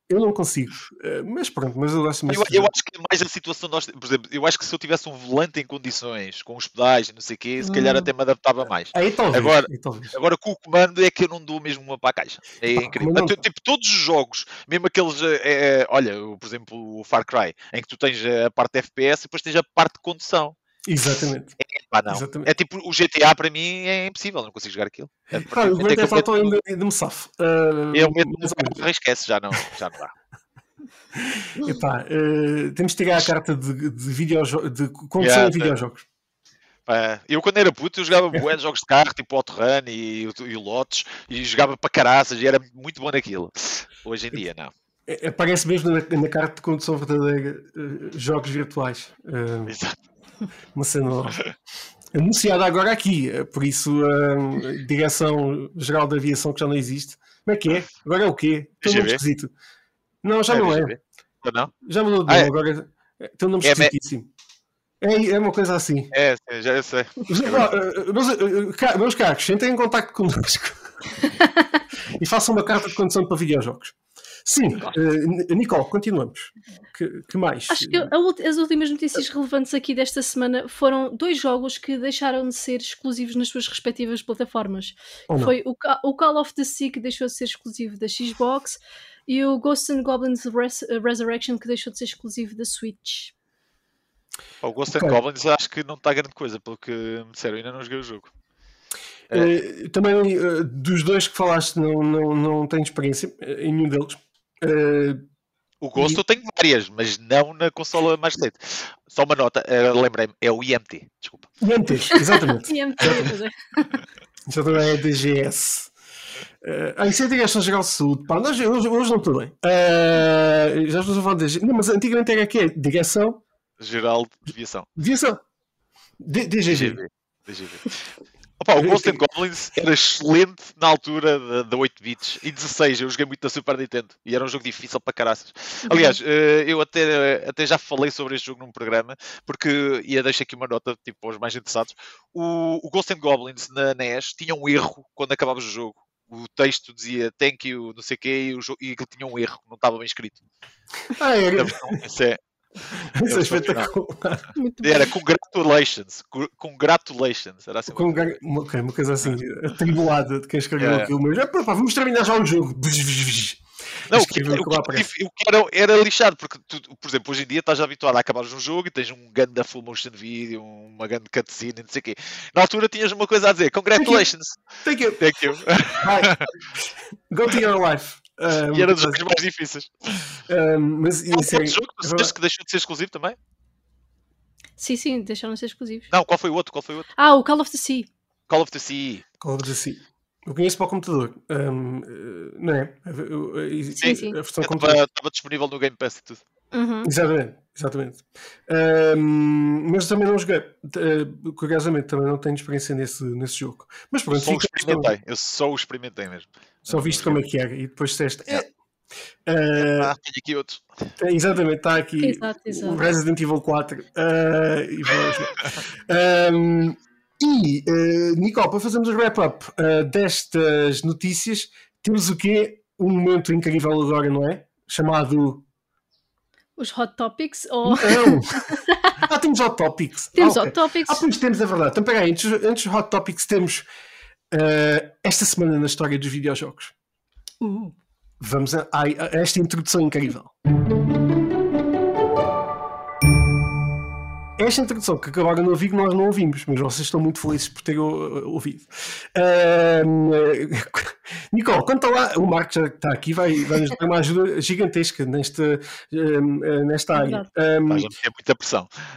Eu não consigo, eh, mas pronto, mas eu acho eu, eu, acho que é mais a situação nós, por exemplo, eu acho que se eu tivesse um volante em condições, com os pedais, não sei o quê, se calhar hum. até me adaptava mais. Aí, talvez, agora, aí, talvez. agora com o comando é que eu não dou mesmo uma para a caixa. É incrível. Não... Tipo, todos os jogos, mesmo aqueles, é, olha, por exemplo, o Far Cry, em que tu tens a parte de FPS e depois tens a parte de condução. Exatamente. É, pá, não. Exatamente. é tipo o GTA para mim é impossível, não consigo jogar aquilo. É, Pá, o GTA falta ainda de me safo. Uh, eu meto no esquece, já não, já não dá. Epá, uh, temos de tirar a carta de, de, videojo de condução yeah, em videojogos. eu quando era puto eu jogava bué jogos de carro, tipo Outrun e, e o Lotus, e jogava para caraças e era muito bom naquilo. Hoje em dia não. Aparece mesmo na, na carta de condução verdadeira uh, jogos virtuais. Uh, Exato. Uma cena anunciada agora aqui, por isso a Direção-Geral da Aviação que já não existe. Como é que é? Agora é o quê? Estou muito esquisito. Não, já é, não é. Não? Já mudou de nome, ah, é. agora tem um nome é, esquisitíssimo. É, é uma coisa assim. É, já sei. Meus, eh, meus caros, entrem em contato connosco e façam uma carta de condição para videojogos. Sim, uh, Nicole, continuamos. Que, que mais? Acho que a, as últimas notícias relevantes aqui desta semana foram dois jogos que deixaram de ser exclusivos nas suas respectivas plataformas. Foi o, o Call of the Sea que deixou de ser exclusivo da Xbox e o Ghosts and Goblins Res Resurrection que deixou de ser exclusivo da Switch. O Ghosts okay. and Goblins acho que não está grande coisa, pelo que me disseram, ainda não joguei o jogo. Uh, também uh, dos dois que falaste não, não, não tenho experiência em nenhum deles. Uh, o Ghost e... eu tenho várias, mas não na consola mais recente. Só uma nota, uh, lembrei-me, é o IMT, desculpa. IMT, exatamente. IMT, exatamente. é. Já é DGS. Uh, ah, isso é a Direção-Geral de Saúde. Pá, nós, hoje, hoje não estou bem. Uh, já estou a falar de. Não, mas antigamente era aqui, Direção. Geral de Viação. Viação. DGV. DGV. Opa, o Ghost and Goblins era excelente na altura da, da 8 bits e 16. Eu joguei muito na Super Nintendo e era um jogo difícil para caraças. Uhum. Aliás, eh, eu até, até já falei sobre este jogo num programa, porque, e deixo aqui uma nota tipo, para os mais interessados. O, o Ghost and Goblins na NES tinha um erro quando acabava o jogo. O texto dizia thank you, não sei o quê, e, o jogo, e ele tinha um erro, não estava bem escrito. Ah, é, então, é, isso é espetacular. Era congratulations. Congratulations. Era assim. Congra... Okay, uma coisa assim, atribulada de quem escreveu é. aquilo, mas é, pá, vamos terminar já o jogo. Não, o que, o, que, o que era, era, lixado, porque tu, por exemplo, hoje em dia estás habituado a acabares um jogo e tens um da full motion video, uma grande cutscene, não sei o quê. Na altura tinhas uma coisa a dizer: Congratulations! Thank you! Thank you! Thank you. Go to your life. Um, e era dos jogos mais difíceis. Um, mas isso é, outro jogo tu que deixou de ser exclusivo também? Sim, sim, deixaram de ser exclusivos. Não, qual foi o outro? Qual foi o outro? Ah, o Call of the Sea. Call of the Sea. Call of the Sea. Eu conheço para o computador, um, não é? Sim, sim. A versão estava disponível no Game Pass e tudo. Uhum. Exatamente, exatamente. Um, mas também não joguei. Uh, curiosamente, também não tenho experiência nesse, nesse jogo. Mas pronto, só o experimentei. Eu só o experimentei mesmo. Só viste como é que era e depois disseste. É. Uh, ah, tenho aqui outro. Exatamente, está aqui exato, exato. o Resident Evil 4. Uh, e um, e uh, Nicole, para fazermos o wrap-up uh, destas notícias, temos o quê? Um momento incrível agora, não é? Chamado os Hot Topics ou. Não! ah, temos Hot Topics. Temos ah, okay. Hot Topics. Ah, pois temos, é verdade. Então, peraí, antes, antes dos Hot Topics, temos uh, esta semana na história dos videojogos. Vamos a, a, a esta introdução incrível. esta introdução que acabaram de ouvir, nós não ouvimos, mas vocês estão muito felizes por terem ouvido. Uh, Nicole, conta lá, o Marco já está aqui, vai, vai nos dar uma ajuda gigantesca nesta, uh, nesta área. Um, Mas é muita pressão.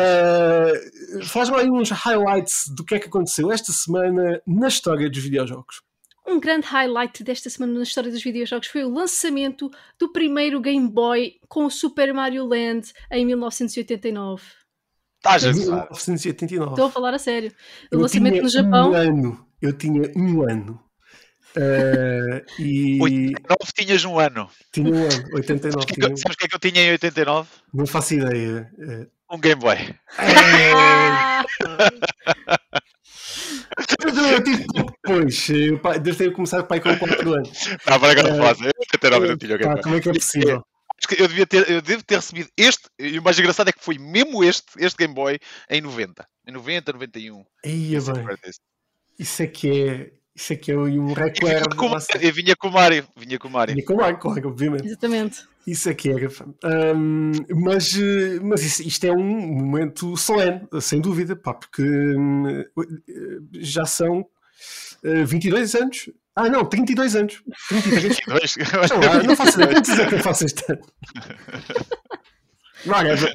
uh, Faz-me aí uns highlights do que é que aconteceu esta semana na história dos videojogos. Um grande highlight desta semana na história dos videojogos foi o lançamento do primeiro Game Boy com o Super Mario Land em 1989. Estás a 1989. Estou a falar a sério. O eu lançamento no Japão. Um ano. Eu tinha um ano. Uh, e... 89 tinhas um ano. Tinha um ano, 89. Sabes o que, sabes que é que eu tinha em 89? Não faço ideia. Um Game Boy. É... eu tive depois. Devo ter começado pai com 4 anos. Ah, para agora não faz. Eu não tinha Pá, Como é que é possível? Eu, devia ter, eu devo ter recebido este, e o mais engraçado é que foi mesmo este, este Game Boy, em 90. Em 90, 91. Ia bem. Isso é que é. Isso aqui é um recorde. Eu vinha com o Mário. Vinha com o Mário. Vinha com o Mário, claro, obviamente. Exatamente. Isso aqui era. Um, mas mas isso, isto é um momento solene, sem dúvida, pá, porque um, já são uh, 22 anos. Ah, não, 32 anos. 33. 32? não, não faço ideia. Quantos é que eu faço este ano? Whatever.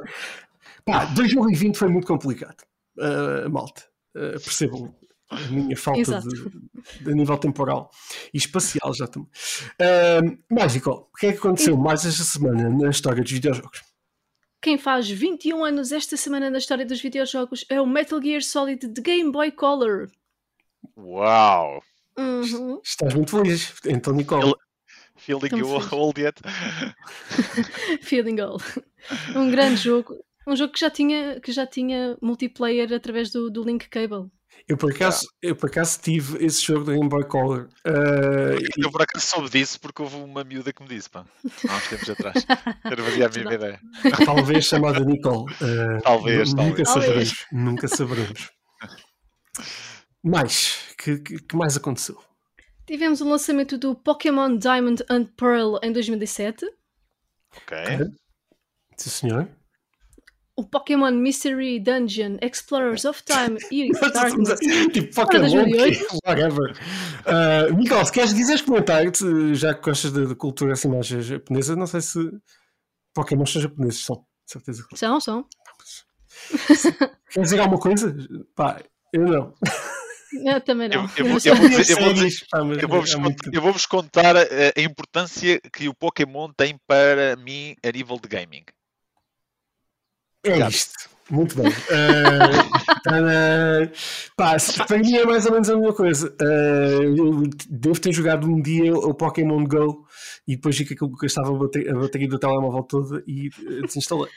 Pá, 2020 foi muito complicado. Uh, malta. Uh, percebam a minha falta de, de, nível temporal e espacial já também. Uh, Mágico, o que é que aconteceu mais esta semana na história dos videojogos? Quem faz 21 anos esta semana na história dos videojogos é o Metal Gear Solid de Game Boy Color. Uau! Uhum. Estás muito feliz, então, Nicole. Feeling old yet? Feeling old. Um grande jogo. Um jogo que já tinha, que já tinha multiplayer através do, do Link Cable. Eu por, acaso, eu por acaso tive esse jogo da Game Boy Color. Uh, eu por acaso soube disso porque houve uma miúda que me disse, pá, há uns tempos atrás. Eu não fazia a mínima ideia. Talvez chamada Nicole. Uh, talvez, nunca talvez. saberemos. Nunca saberemos. Mais, que, que, que, mais aconteceu? Tivemos o lançamento do Pokémon Diamond and Pearl em 2007. Ok. Sim, senhor o Pokémon Mystery Dungeon Explorers of Time e Darkness. tipo, Pokémon, whatever. Uh, Miguel, se queres dizer comentário, já que gostas de, de, cultura assim mais japonesa, não sei se Pokémon são japoneses, são, certeza. São, são. Queres dizer alguma coisa? Pá, eu não. Eu também não. Eu, eu, vou-vos é eu vou-vos contar a, a importância que o Pokémon tem para mim a nível de gaming. É isto. Muito bem. Na- pá, se- para mim é mais ou menos a mesma coisa. Ah, eu devo ter jogado um dia o Pokémon Go e depois vi que aquilo que gastava a bateria, a bateria do telemóvel toda e eh, desinstalei.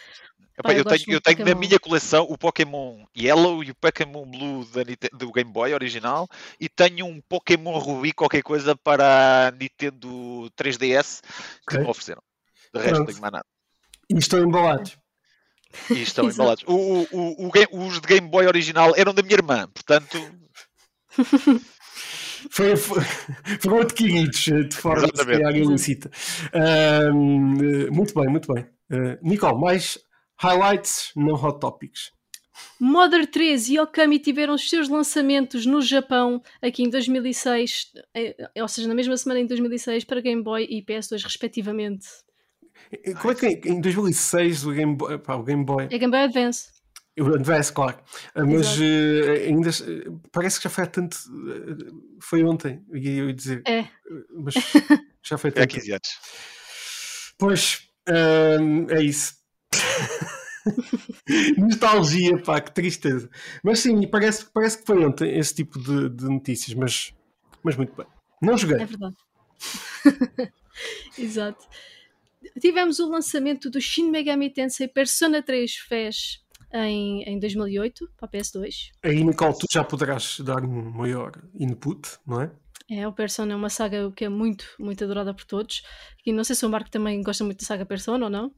Epá, Pá, eu eu, tenho, eu tenho na minha coleção o Pokémon Yellow e o Pokémon Blue da do Game Boy original e tenho um Pokémon Ruby qualquer coisa para a Nintendo 3DS que Ok. me ofereceram. De resto, não Pronto. tenho mais nada. E estão embalados. E estão embalados. O, o, o, os de Game Boy original eram da minha irmã, portanto, Foi, foi, foram adquiridos eh, de forma Exatamente. ilícita. Eh, muito bem, muito bem. Uh, Nicole, mais highlights, não hot topics. Mother 3 e Okami tiveram os seus lançamentos no Japão aqui em 2006, eh, ou seja, na mesma semana em 2006 para Game Boy e PS2 respectivamente. Como é que em- em 2006 o Game Boy, pá, o Game Boy É Game Boy Advance. O Advance, claro. Ah, Mas eh, ainda eh, parece que já foi há tanto. eh, foi ontem, ia eu dizer. É. Mas já foi há é tanto. 15 anos. Pois, hum, é isso. Nostalgia, pá, que tristeza. Mas sim, parece, parece que foi ontem esse tipo de, de notícias, mas, mas muito bem. Não joguei. É verdade. Exato. Tivemos o lançamento do Shin Megami Tensei Persona 3 FES em, em 2008 para a PS2. Aí, Nicole, tu já poderás dar um maior input, não é? É, o Persona é uma saga que é muito, muito adorada por todos. E não sei se o Marco também gosta muito da saga Persona ou não.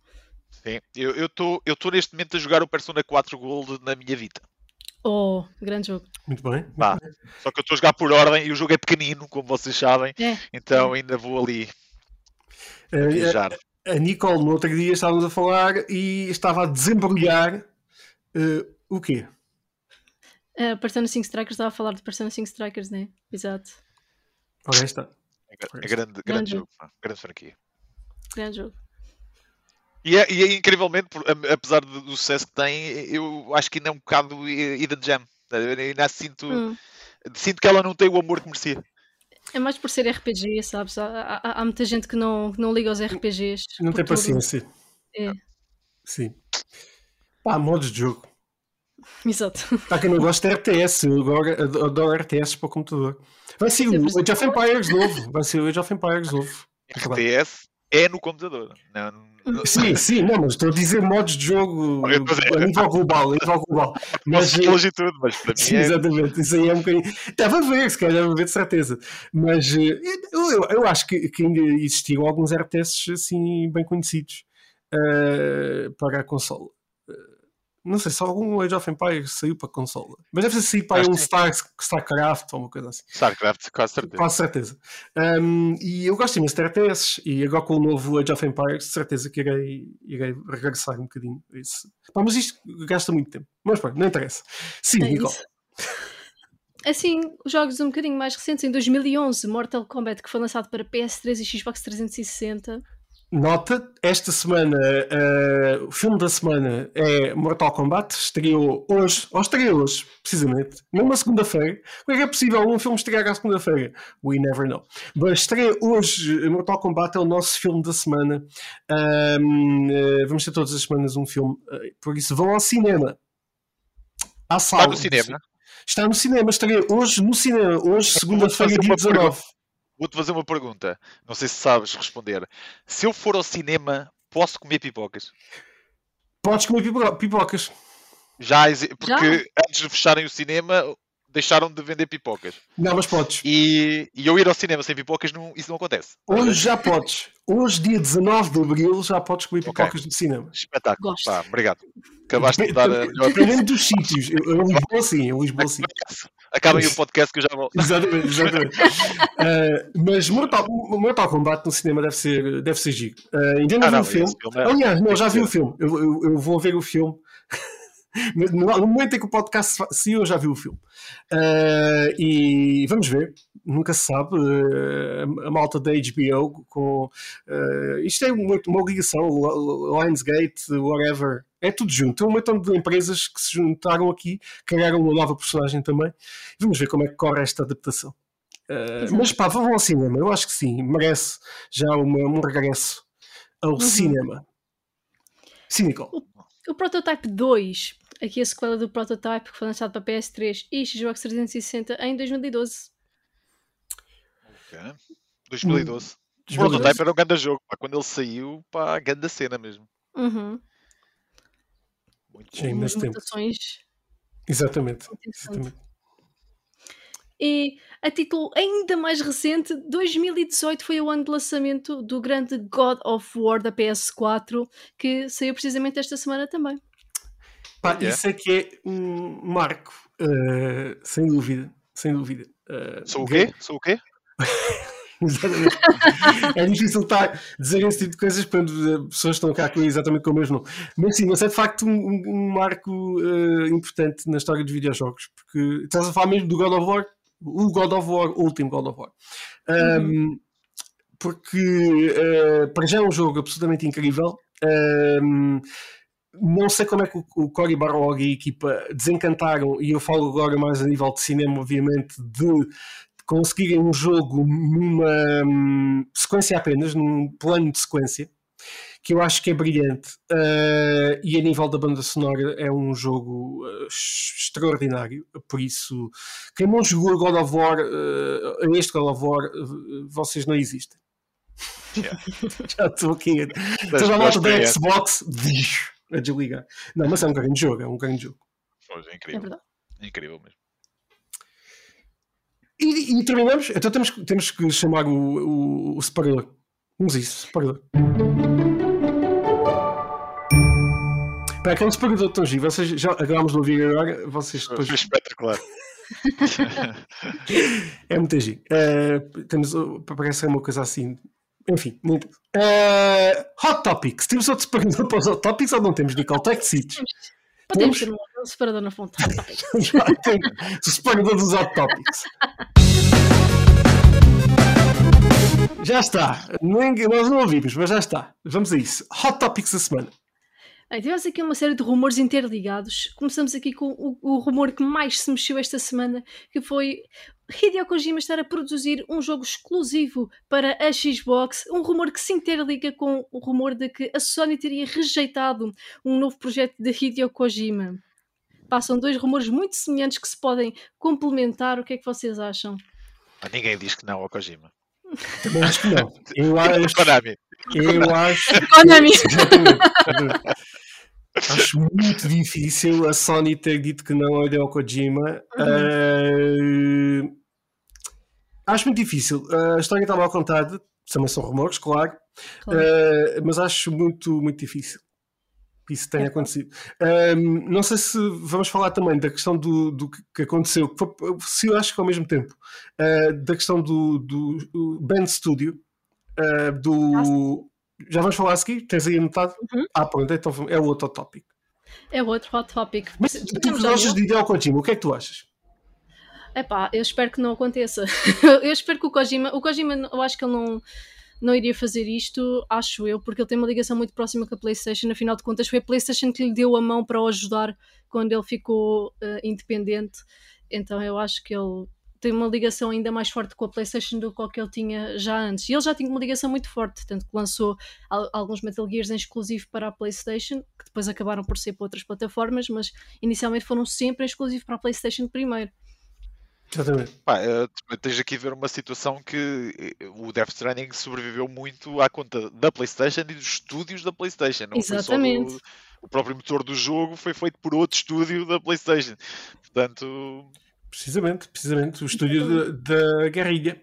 Sim. Eu estou eu tô neste momento a jogar o Persona 4 Gold na minha vida. Oh, grande jogo. Muito bem. Pá, Só que eu estou a jogar por ordem e o jogo é pequenino, como vocês sabem, É, então ainda vou ali Eh, viajar. A Nicole, no outro dia, estávamos a falar e estava a desembrulhar eh, o quê? a Persona 5 Strikers estava a falar de Persona 5 Strikers, né? Exato. Ora, aí está. É é grande, grande, Grande jogo, pá, grande franquia. Grande jogo. E é, e é incrivelmente, apesar do, sucesso que tem, eu acho que ainda é um bocado Hidden Gem. Tá a ver? Ainda sinto, Hum. sinto que ela não tem o amor que merecia. É mais por ser RPG, sabes? Há, há- há muita gente que não, que não liga aos RPGs. Não tem paciência. É, Sim. Pá, modos de jogo. exato. Para quem não gosta de RTS, eu agora adoro adoro RTS para o computador. Vai ser o Sempre Age of Empires novo. Vai ser o Age of Empires novo. É. RTS é no computador. Não, não- Sim, sim, não, mas estou a dizer modos de jogo a a nível global, a nível global. Mas, Mas, e tudo, mas para Sim, mim é, exatamente, isso aí é um bocadinho. Deve haver, se calhar deve haver de certeza. Mas eh, eu, eu, acho que, que ainda existiam alguns RTS assim bem conhecidos eh, para a consola. Não sei se algum Age of Empires saiu para a consola, mas deve ser sair para Acho um. Star, Starcraft ou uma coisa assim. StarCraft, quase certeza. Quase certeza. Um, e eu gosto imenso de RTS e agora com o novo Age of Empires, de certeza que irei, irei regressar um bocadinho a isso. Pá, mas isto gasta muito tempo. Mas pronto, não interessa. Sim, É Nicole. isso. Assim, os jogos um bocadinho mais recentes, em 2011, Mortal Kombat, que foi lançado para PS3 e Xbox 360. Nota, esta semana, eh, o filme da semana é Mortal Kombat, estreou hoje, ou estreou hoje, precisamente, numa segunda-feira. Como é que é possível um filme estrear à segunda-feira? We never know. Mas estreia hoje, Mortal Kombat é o nosso filme da semana. Ahm, eh, vamos ter todas as semanas um filme, eh, por isso vão ao cinema. À sala. Está no cinema. Está no cinema, estreia hoje no cinema, hoje, segunda-feira, dia uma 19. Vou-te fazer uma pergunta. Não sei se sabes responder. Se eu for ao cinema, posso comer pipocas? Podes comer pipo- pipocas. Já, porque Já? antes de fecharem o cinema, deixaram de vender pipocas. Não, mas podes. E, e eu ir ao cinema sem pipocas, não- isso não acontece. Hoje já podes. Hoje, dia 19 de Abril, já podes comer pipocas no cinema. Espetáculo. Gosto. Pá, obrigado. Acabaste de dar a melhor. Dependendo dos sítios. Eu, eu Lisboa sim, eu Lisboa sim. Acabem o podcast que eu já volto. Exatamente, exatamente. Uh, mas Mortal, Mortal Kombat no cinema deve ser, deve ser giro. Uh, ainda não Ah, vi não, o filme. filme é- Aliás, não, já vi o filme. Eu, eu, eu vou ver o filme. no, no momento em que o podcast saiu, eu já vi o filme. Uh, e vamos ver, nunca se sabe. Uh, a malta da HBO com. Uh, isto é uma, uma ligação, Lionsgate, whatever. É tudo junto. É um montão de empresas que se juntaram aqui, criaram uma nova personagem também. Vamos ver como é que corre esta adaptação. mas pá, vão ao cinema, eu acho que sim, merece já uma, um regresso ao uhum. cinema. Sim, Nicole. O, o Prototype 2 aqui a sequela do Prototype que foi lançado para PS3 e Xbox 360 em 2012. Ok. 2012. O Prototype era um grande jogo, pá. quando ele saiu, pá, grande cena mesmo. Uhum. Muito Sim, mas mutações. Exatamente. Exatamente. E a título ainda mais recente, 2018 foi o ano de lançamento do grande God of War da PS4, que saiu precisamente esta semana também. Pá, yeah. Isso é que é um marco, uh, sem dúvida. Sem dúvida. Uh, Sou o quê? Sou o quê? exatamente. é difícil estar, dizer esse tipo de coisas quando as pessoas estão cá com exatamente com o mesmo nome. Mas sim, mas é de facto um, um marco uh, importante na história dos videojogos, porque estás a falar mesmo do God of War, o God of War, o último God of War. Um, uhum. Porque uh, para já é um jogo absolutamente incrível. Um, não sei como é que o, Cory Barlog e a equipa desencantaram, e eu falo agora mais a nível de cinema, obviamente, de conseguirem um jogo numa um, sequência apenas, num plano de sequência, que eu acho que é brilhante. Uh, e a nível da banda sonora é um jogo uh, extraordinário. Por isso, quem não jogou God of War, uh, este God of War, vocês não existem. Yeah. Já estou aqui. Estou a da Xbox. Bicho a desligar. Não, mas é um grande jogo, é um grande jogo. Pois, é incrível. É, é incrível mesmo. E, e, terminamos, então temos, temos que chamar o, o, o separador. Vamos isso, separador. Para que é um separador tão giro. Vocês já acabámos de ouvir agora, vocês depois. Foi espetacular. é muito giro. Uh, temos, parece uma coisa assim enfim, uh, Hot Topics. Temos outro separador para os Hot Topics ou não temos, Nicole? Tech Seats. Podemos ter um separador na fonte. Já temos o separador dos Hot Topics. já está. Nós não ouvimos, mas já está. Vamos a isso. Hot Topics da semana. Bem, tivemos aqui uma série de rumores interligados. Começamos aqui com o, o, rumor que mais se mexeu esta semana, que foi Hideo Kojima estar a produzir um jogo exclusivo para a Xbox. Um rumor que se interliga com o rumor de que a Sony teria rejeitado um novo projeto de Hideo Kojima. Passam dois rumores muito semelhantes que se podem complementar. O que é que vocês acham? Ninguém diz que não ao Kojima. Também acho que não. Eu acho. Konami. Eu acho. Konami. Acho muito difícil a Sony ter dito que não ao Hideo Kojima. Uhum. Uh, acho muito difícil. Uh, a história está mal contada. Também são rumores, claro. claro. Uh, mas acho muito, muito difícil que isso tenha é. acontecido. não sei se vamos falar também da questão do, do que aconteceu, se eu acho que ao mesmo tempo, da questão do, do, do Band Studio, do, já vamos falar a seguir? Tens aí anotado? Uhum. Ah, pronto, então é o outro tópico. É o outro hot topic. Mas tu que gostas de Hideo Kojima, o que é que tu achas? Epá, eu espero que não aconteça. eu espero que o Kojima, o Kojima, eu acho que ele não, não iria fazer isto, acho eu, porque ele tem uma ligação muito próxima com a PlayStation. Afinal de contas, foi a PlayStation que lhe deu a mão para o ajudar quando ele ficou uh, independente. Então eu acho que ele tem uma ligação ainda mais forte com a PlayStation do que que ele tinha já antes. E ele já tinha uma ligação muito forte, tanto que lançou alguns Metal Gears em exclusivo para a PlayStation, que depois acabaram por ser para outras plataformas, mas inicialmente foram sempre em exclusivo para a PlayStation primeiro. Exatamente. Pá, eh, tens aqui a ver uma situação que eh, o Death Stranding sobreviveu muito à conta da PlayStation e dos estúdios da PlayStation. Não Exatamente. Do, o próprio motor do jogo foi feito por outro estúdio da PlayStation. Portanto, Precisamente, precisamente. O estúdio da Guerrilha.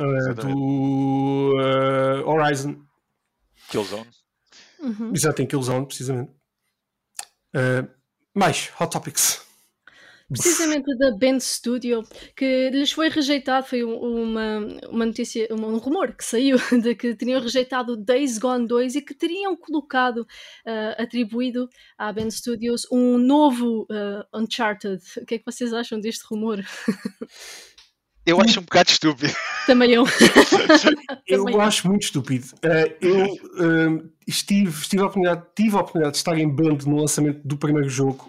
Uh, do uh, Horizon. Killzone. Uhum. Exato, em Killzone, precisamente. Uh, mais, Hot Topics. Precisamente da Band Studio, que lhes foi rejeitado, foi uma, uma notícia, um rumor que saiu de que teriam rejeitado Days Gone 2 e que teriam colocado, uh, atribuído à Band Studios um novo uh, Uncharted. O que é que vocês acham deste rumor? Eu acho um bocado estúpido. Também eu. eu Também acho muito estúpido. Uh, eu uh, estive, estive a oportunidade, tive a oportunidade de estar em Bend no lançamento do primeiro jogo,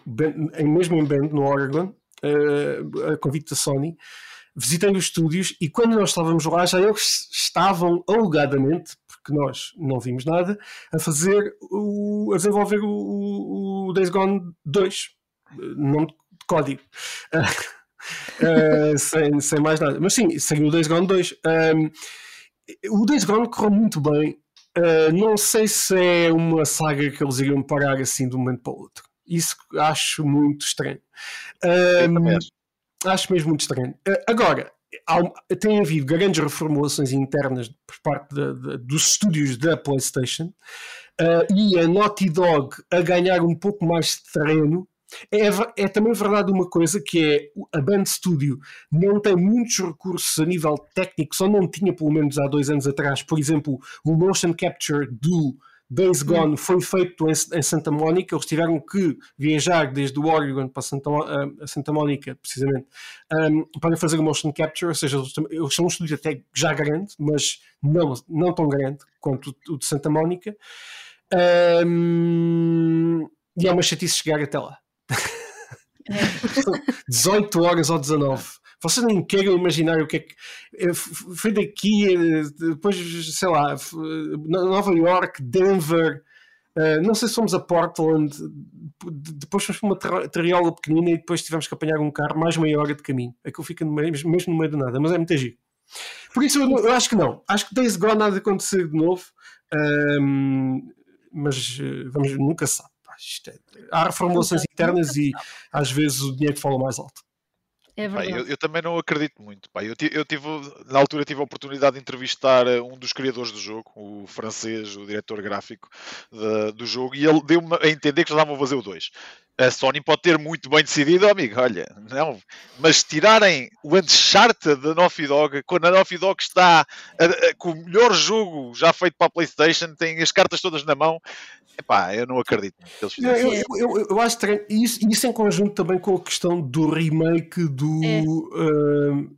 mesmo em Bend, no Oregon, uh, a convite da Sony. Visitei os estúdios e quando nós estávamos lá, já eles estavam alegadamente, porque nós não vimos nada, a fazer o, a desenvolver o, o Days Gone 2, nome de código. uh, sem, sem mais nada. Mas sim, saiu o Days Gone 2. Um, o Days Gone correu muito bem. Uh, não sei se é uma saga que eles iriam parar assim de um momento para o outro. Isso acho muito estranho. Um, acho mesmo muito estranho. Uh, agora, há, tem havido grandes reformulações internas por parte de, de, dos estúdios da PlayStation uh, e a Naughty Dog a ganhar um pouco mais de terreno é, é, também verdade uma coisa que é a Band Studio não tem muitos recursos a nível técnico, só não tinha pelo menos há dois anos atrás. Por exemplo, o motion capture do Days hum. Gone foi feito em, em Santa Mónica, eles tiveram que viajar desde o Oregon para Santa, a Santa Mónica, precisamente, um, para fazer o motion capture, ou seja, eles são um estúdio até já grande, mas não, não tão grande quanto o, o de Santa Mónica. Um, e é uma chatice chegar até lá. 18 horas ou 19. Vocês nem querem imaginar o que é que. Eh, foi daqui, eh, depois, sei lá, Nova York, Denver. Uh, não sei se fomos a Portland, depois fomos para uma triola pequenina e depois tivemos que apanhar um carro mais meia hora de caminho. Aquilo fica no meio, mesmo no meio do nada, mas é muito giro. Por isso eu, eu, acho que não. Acho que Days Gone nada de acontecer de novo, um, mas vamos, nunca sabe. É, há reformulações internas e às vezes o dinheiro fala mais alto. É Pai, eu, eu, também não acredito muito. Pai. Eu, eu tive, na altura tive a oportunidade de entrevistar eh, um dos criadores do jogo, o francês, o diretor gráfico de, do jogo, e ele deu-me a entender que já estavam a fazer o 2 a Sony pode ter muito bem decidido, amigo, olha, não, mas tirarem o Uncharted da Naughty Dog, quando a Naughty Dog está a, a, com o melhor jogo já feito para a Playstation, tem as cartas todas na mão, epá, eu não acredito que eles fizeram eu, eu, eu, eu, acho que isso, isso em conjunto também com a questão do remake do... É. Uh,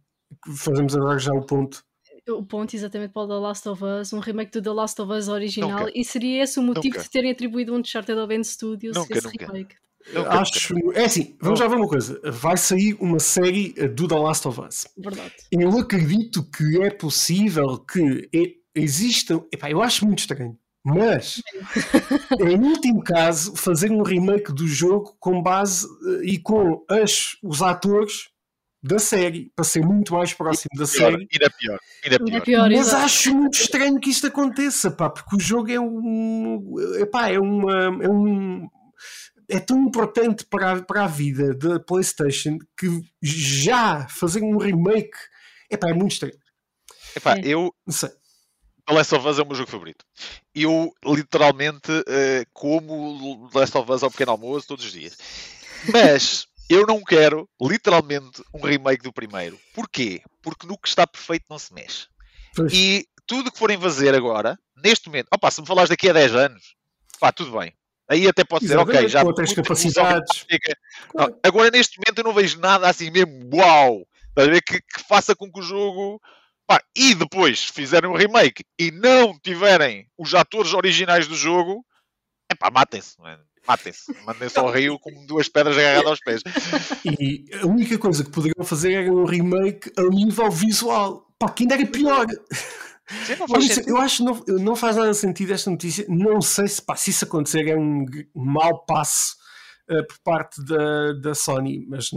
fazemos agora já o ponto o ponto exatamente para o The Last of Us, um remake do The Last of Us original, nunca. e seria esse o motivo nunca. de terem atribuído um Uncharted ao Ben Studios nunca, esse nunca. remake. Acho. É assim, vamos já ver uma coisa. Vai sair uma série eh, do The Last of Us. Verdade. Eu acredito que é possível que existam. Epá, eu acho muito estranho. Mas, em último caso, fazer um remake do jogo com base eh, e com as, os atores da série, para ser muito mais próximo da pior, série. Ainda pior. Ainda pior. pior Mas exatamente. acho muito estranho que isto aconteça, pá, porque o jogo é um. Epá, é, uma, é um é tão importante para a, para a vida da PlayStation que já fazer um remake epá, é muito estranho. Epá, é. eu não sei. The Last of Us é o meu jogo favorito. Eu literalmente uh, como The Last of Us ao pequeno almoço todos os dias. Mas eu não quero literalmente um remake do primeiro. Porquê? Porque no que está perfeito não se mexe. Pois. E tudo que forem fazer agora, neste momento, opa, se me falares daqui a 10 anos, pá, tudo bem. Aí até pode ser, ok, já com outras capacidades. Não, agora, neste momento, eu não vejo nada assim mesmo, uau, que, que faça com que o jogo. Pá, e depois fizerem um remake e não tiverem os atores originais do jogo, é pá, matem-se, matem-se, mandem-se ao rio com duas pedras agarradas aos pés. E a única coisa que poderiam fazer era um remake a nível visual, pá, que ainda era pior. Isso, eu acho que não, não faz nada sentido esta notícia. Não sei se, pá, se isso acontecer é um, um mau passo uh, por parte da, da Sony, mas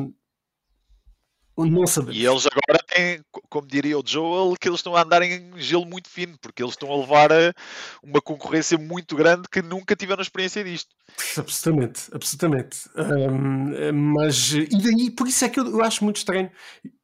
não sabemos. E eles agora têm, como diria o Joel, que eles estão a andar em gelo muito fino, porque eles estão a levar a uma concorrência muito grande que nunca tiveram experiência disto. Absolutamente, absolutamente. Um, mas, e daí, por isso é que eu, eu acho muito estranho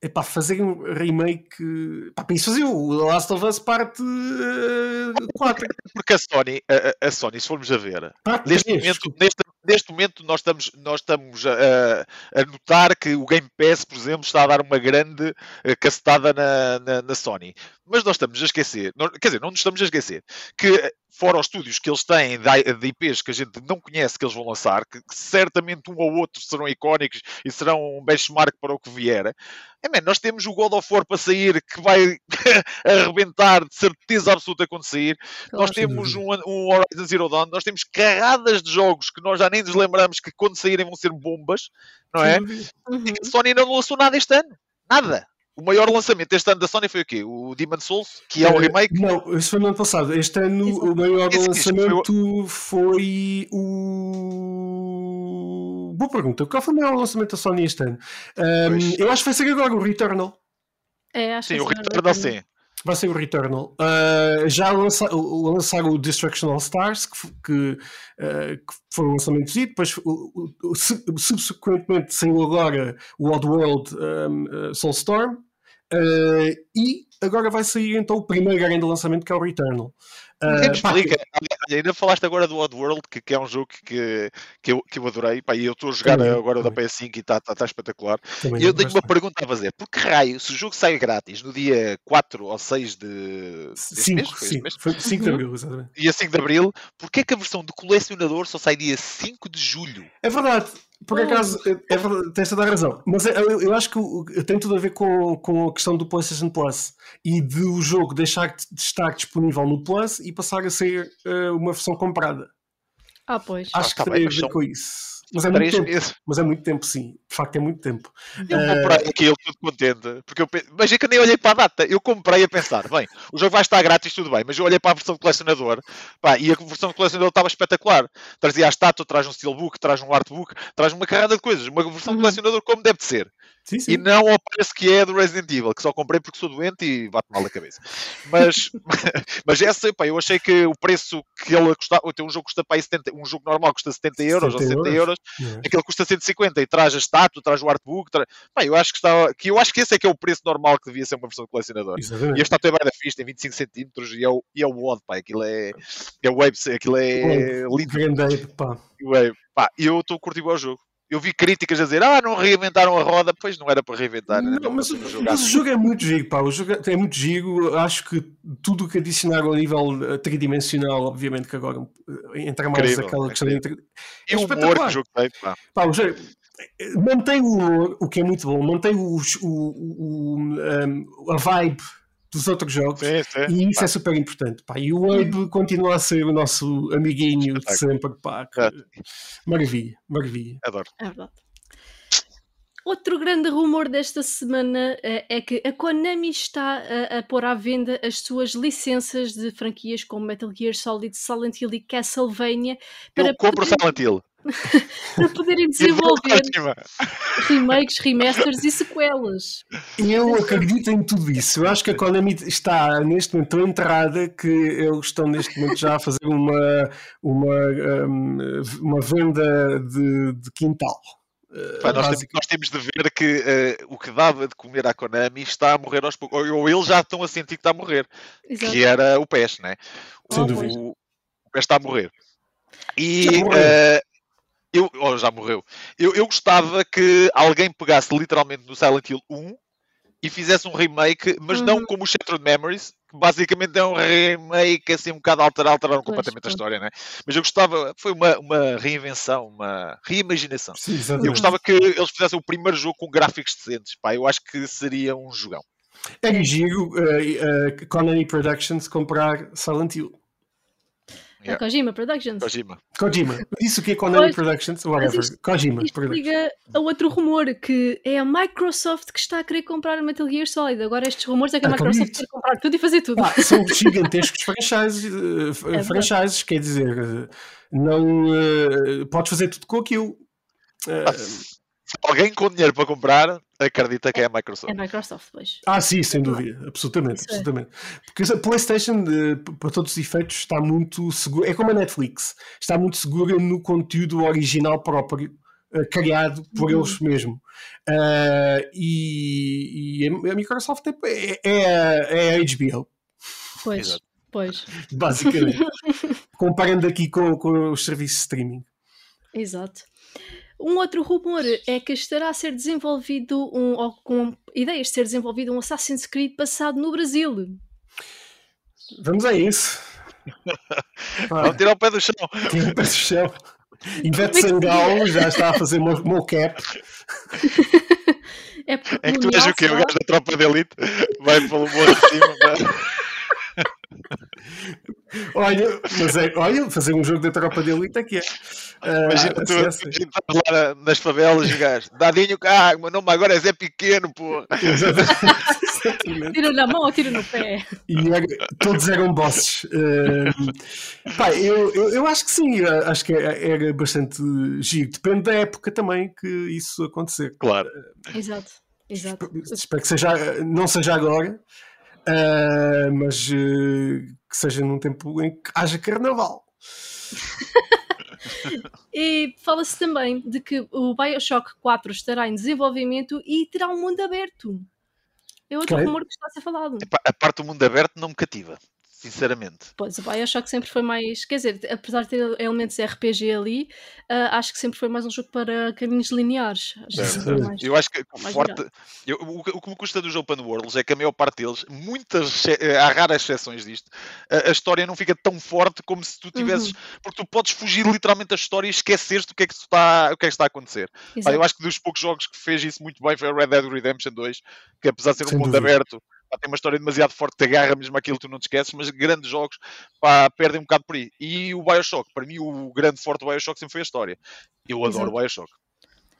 epá, fazer um remake. Epá, para isso fazer o The Last of Us parte uh, 4. Porque a Sony, a, a, Sony, se formos a ver, neste momento, neste, neste momento nós estamos, nós estamos a, a, notar que o Game Pass, por exemplo, está a dar uma grande uh, cacetada na, na, na, Sony. Mas nós estamos a esquecer, quer dizer, não nos estamos a esquecer, que fora os estúdios que eles têm de, IPs que a gente não conhece que eles vão lançar, que, que certamente um ou outro serão icónicos e serão um benchmark para o que vier. É, man, nós temos o God of War para sair que vai arrebentar de certeza absoluta quando sair. Claro, nós temos um, um, Horizon Zero Dawn, nós temos carradas de jogos que nós já nem nos lembramos que quando saírem vão ser bombas, não é? Uhum. E a Sony não lançou nada este ano. Nada. O maior lançamento este ano da Sony foi o quê? O Demon Souls, que é um eh, remake? Não, isso foi no ano passado. Este ano Exato. o maior Esse lançamento foi o. Boa pergunta. Qual foi o maior lançamento da Sony este ano? Um, eu acho que vai ser agora o Returnal. É, acho sim, que o Returnal sim. Vai ser o Returnal. Uh, já lança, lançaram o Destruction All Stars, que, que, uh, que foi um lançamento e depois o, o, subsequentemente saiu agora o Oddworld um, uh, Soulstorm. Uh, e agora vai sair então o primeiro grande lançamento que é o Returnal. Uh, explica, que... ainda falaste agora do Oddworld, que, que é um jogo que, que, eu, que eu adorei, pá, e eu estou a jogar também, agora também. da PS5 e está tá, tá espetacular. Também, eu tenho uma pergunta a fazer: por que raio, se o jogo sai grátis no dia 4 ou 6 de. 5, sim, foi 5 de Abril, exatamente. Dia 5 de Abril, porquê é que a versão de colecionador só sai dia 5 de Julho? É verdade, por acaso, é, é verdade, tens toda a razão. Mas é, eu, eu acho que tem tudo a ver com, com a questão do PlayStation Plus e de o jogo deixar de estar disponível no Plus e passar a ser uh, uma versão comprada. Ah, pois. Acho ah, que tá tem a ver com isso. Mas é, muito tempo, mas é muito tempo, sim. De facto, é muito tempo. Eu comprei uh... aquilo tudo contente. Porque eu, mas é que nem olhei para a data. Eu comprei a pensar, bem, o jogo vai estar grátis, tudo bem. Mas eu olhei para a versão de colecionador pá, e a versão de colecionador estava espetacular. Trazia a estátua, traz um steelbook, traz um artbook, traz uma carrada de coisas. Uma versão de uhum. colecionador como deve de ser. Sim, sim. E não ao preço que é do Resident Evil, que só comprei porque sou doente e bate mal a cabeça. Mas, mas essa, pá, eu achei que o preço que ele custava, um jogo custa pá, 70, um jogo normal custa 70 euros 70 ou 70 euros, euros aquele custa 150 e traz a estátua, traz o artbook, traz... Pá, eu acho que está, que eu acho que esse é que é o preço normal que devia ser uma versão de colecionador. Exatamente. E a estátua é da fixe, tem 25 centímetros e é o, e é o WOD, pá, aquilo é, é o wave, aquilo é lindo. Grande pá. Pá, eu estou a curtir o jogo eu vi críticas a dizer, ah, não reinventaram a roda, pois não era para reinventar. Não, não mas, mas, o jogo é muito giro, pá, o jogo é muito giro, acho que tudo o que adicionaram a nível eh, tridimensional, obviamente que agora eh, entra mais incrível, aquela questão de... É e o humor que o jogo tem, pá. pá o jogo, mantém o humor, o que é muito bom, mantém o, o, o, um, a vibe dos outros jogos sim, sim, e isso pá. é super importante pá. e o Abe continua a ser o nosso amiguinho de sempre pá. É. maravilha, maravilha adoro é verdade Outro grande rumor desta semana uh, é que a Konami está a, a pôr à venda as suas licenças de franquias como Metal Gear Solid, Silent Hill e Castlevania. Para Eu compro poder... Silent Hill. Para poderem desenvolver remakes, remasters e sequelas. Eu acredito em tudo isso. Eu acho que a Konami está neste momento tão enterrada que eles estão neste momento já a fazer uma, uma, um, uma venda de, de quintal. Pá, nós, temos, nós, temos, de ver que uh, o que dava de comer à Konami está a morrer aos poucos, ou, ou eles já estão a sentir que está a morrer, Exato. que era o PES, né? Sem dúvida. O, o PES está a morrer. E uh, eu, oh, já morreu. Eu, eu gostava que alguém pegasse literalmente no Silent Hill 1 e fizesse um remake, mas uhum. não como o Shattered Memories, que basicamente é um remake assim um bocado alterado, alteraram completamente a história, né? Mas eu gostava, foi uma, uma reinvenção, uma reimaginação. Sim, eu gostava que eles fizessem o primeiro jogo com gráficos decentes, pá, eu acho que seria um jogão. É giro uh, uh, Konami Productions comprar Silent Hill. Yeah. É Kojima Productions. Kojima. Kojima. Isso que é Konami Productions, whatever. Isto, Kojima isto Productions. liga a outro rumor que é a Microsoft que está a querer comprar a Metal Gear Solid. Agora estes rumores é que a Microsoft quer comprar tudo e fazer tudo. Ah, são gigantescos franchises, uh, é franchises quer dizer, uh, não uh, podes fazer tudo com aquilo. Uh, alguém com dinheiro para comprar acredita que é a Microsoft. É a Microsoft, pois. Ah, sim, sem dúvida, absolutamente. É. absolutamente. É. Porque a PlayStation, para todos os efeitos, está muito segura. É como a Netflix, está muito segura no conteúdo original próprio. Uh, criado por uhum. eles mesmos uh, e, e, a Microsoft é, é, é a HBO pois, Exato. pois basicamente comparando aqui com, com os serviços de streaming Exato. Um outro rumor é que estará a ser desenvolvido um, ou com ideias de ser desenvolvido um Assassin's Creed passado no Brasil. Vamos a isso. Vamos tirar o pé do chão. Tira o pé do chão. Ivete Sangalo já está a fazer mocap. É, é que tu és o quê? O gajo da tropa de elite vai pelo morro de cima. olha, mas é, olha, fazer um jogo da tropa de elite é que é. Uh, Imagina tu, estás lá nas favelas gajos, dadinho cá, meu nome agora é Zé Pequeno, pô. tira na mão ou tira no pé? E era, todos eram bosses. Uh, pá, eu, eu, eu, acho que sim, acho que era, era bastante giro. Depende da época também que isso acontecer. Claro. Exato. Exato. Espero que seja, não seja agora, uh, mas uh, que seja num tempo em que haja carnaval. e fala-se também de que o Bioshock 4 estará em desenvolvimento e terá um mundo aberto. É outro rumor que está a ser falado. A parte do mundo aberto não me cativa sinceramente. Pois, o Bioshock sempre foi mais. Quer dizer, apesar de ter elementos RPG ali, uh, acho que sempre foi mais um jogo para caminhos lineares. Acho é, mais, eu acho que o forte. Eu, o, o, que me custa dos Open Worlds é que a maior parte deles, muitas. Eh, há raras exceções disto, a, a, história não fica tão forte como se tu tivesses. Uhum. Porque tu podes fugir literalmente da história e esqueceres-te o que é que está, o que é que está a acontecer. Pá, eu acho que dos poucos jogos que fez isso muito bem foi o Red Dead Redemption 2, que apesar de ser um Sem mundo dúvida. aberto tem uma história demasiado forte que te agarra mesmo aquilo que tu não te esqueces, mas grandes jogos pá, perdem um bocado por aí. E o Bioshock, para mim, o grande forte do Bioshock sempre foi a história. Eu adoro Exato. o Bioshock.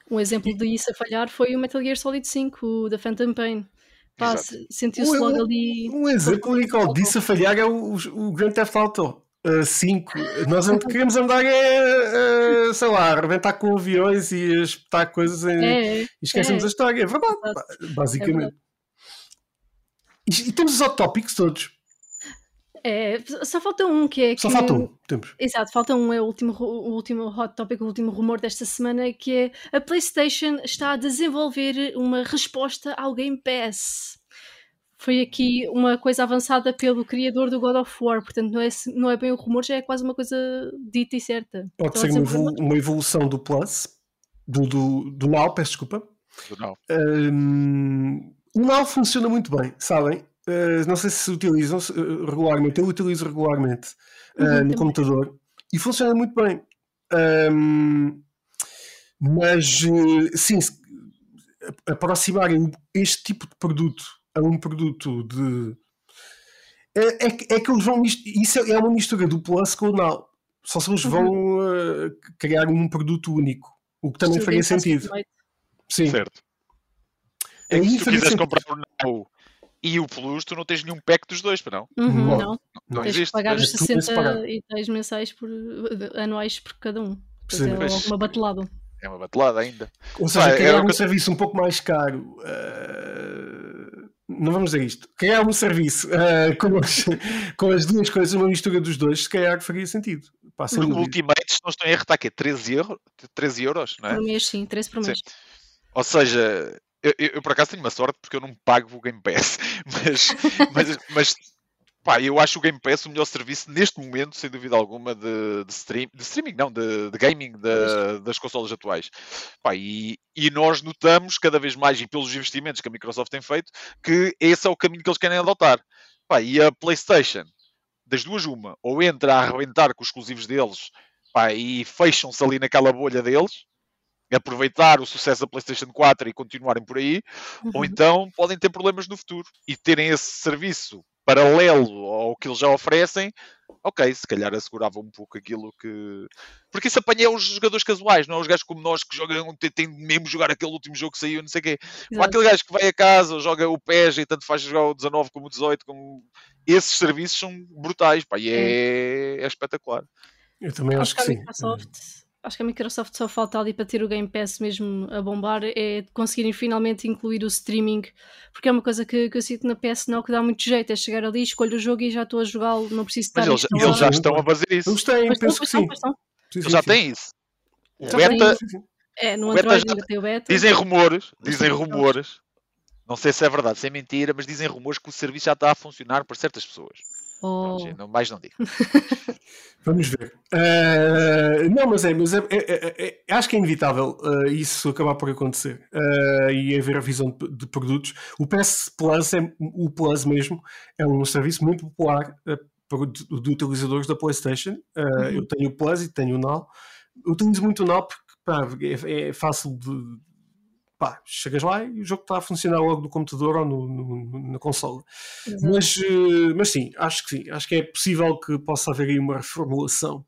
Um exemplo disso a falhar foi o Metal Gear Solid 5, o da Phantom Pain. Sentiu-se logo ali. Um exemplo único disso a falhar é o, o Grand Theft Auto. 5. Uh, Nós queremos andar, é, uh, sei lá, arrebentar com aviões e espetar coisas em, é, e esquecemos é. a história. É verdade, basicamente. É verdade. E, e temos os hot topics todos. É, só falta um que é. Só que, falta um, temos. Exato, falta um, é o último, o último hot topic, o último rumor desta semana, que é a PlayStation está a desenvolver uma resposta ao Game Pass. Foi aqui uma coisa avançada pelo criador do God of War, portanto não é, não é bem o rumor, já é quase uma coisa dita e certa. Pode então, ser uma, uma, evolução do Plus, do, do, do Now, peço desculpa. Do Now. Um, o Now funciona muito bem, sabem? Uh, não sei se utilizam uh, regularmente, eu utilizo regularmente uh, uhum, no computador e funciona muito bem. Um, mas sim, aproximarem este tipo de produto a um produto de. É, é, que, é que eles vão. Isso é uma mistura do Plus com o Now. Só se eles uhum. vão criar um produto único, o que também faria sentido. Sim. Certo. É que se tu quiseres comprar o Now e o Plus, tu não tens nenhum pack dos dois, para não? Uhum, não. Não, não tens existe. pagar os 60 e 10 mensais por, anuais por cada um. Sim. É uma batelada. É uma batelada ainda. Ou seja, criar é um serviço um pouco mais caro. Uh, não vamos dizer isto. Criar um serviço uh, com, as, com as duas coisas, uma mistura dos dois, se calhar faria sentido. Passa o Ultimate, se não estou em erro, está aqui 13 euros, 13 euros, não é? Por mês, sim, 13 por mês. Sim. Ou seja, eu, eu, eu, por acaso tenho uma sorte porque eu não pago o Game Pass, mas, mas, mas pá, eu acho o Game Pass o melhor serviço neste momento, sem dúvida alguma, de, de, stream, de streaming, não, de, de gaming de, das consolas atuais. Pá, e, e nós notamos cada vez mais, e pelos investimentos que a Microsoft tem feito, que esse é o caminho que eles querem adotar. Pá, e a PlayStation, das duas, uma, ou entra a arrebentar com os exclusivos deles pá, e fecham-se ali naquela bolha deles aproveitar o sucesso da PlayStation 4 e continuarem por aí, uhum. ou então podem ter problemas no futuro e terem esse serviço paralelo ao que eles já oferecem, ok, se calhar assegurava um pouco aquilo que. Porque isso apanha os jogadores casuais, não é? Os gajos como nós que jogam, têm mesmo jogar aquele último jogo que saiu, não sei o quê. Ou aquele gajo que vai a casa, joga o PES e tanto faz jogar o 19 como o 18, como... esses serviços são brutais, pá, e é, é espetacular. Eu também acho, acho que, que sim. Microsoft acho que a Microsoft só falta ali para ter o Game Pass mesmo a bombar, é conseguirem finalmente incluir o streaming, porque é uma coisa que, que eu sinto na PS não que dá muito jeito, é chegar ali, escolho o jogo e já estou a jogá-lo, não preciso estar Mas eles, eles já estão a fazer isso. Eles têm, penso que sim. Eles já têm isso. O beta, é, no Android ainda tem o beta. Dizem rumores, dizem rumores, não sei se é verdade, se é mentira, mas dizem rumores que o serviço já está a funcionar para certas pessoas. Oh. Pronto, mais não digo. Vamos ver. Uh, não, mas é, mas é, é, é, acho que é inevitável uh, isso acabar por acontecer uh, e haver a visão de, de, produtos. O PS Plus, é, o Plus mesmo, é um serviço muito popular de, de, utilizadores da PlayStation. Uhum. Eu tenho o Plus e tenho o Now. Eu utilizo muito o Now porque pá, é, é, fácil de. Pá, chegas lá e o jogo está a funcionar logo no computador ou no, no, na consola. Mas, mas sim, acho que sim. Acho que é possível que possa haver aí uma reformulação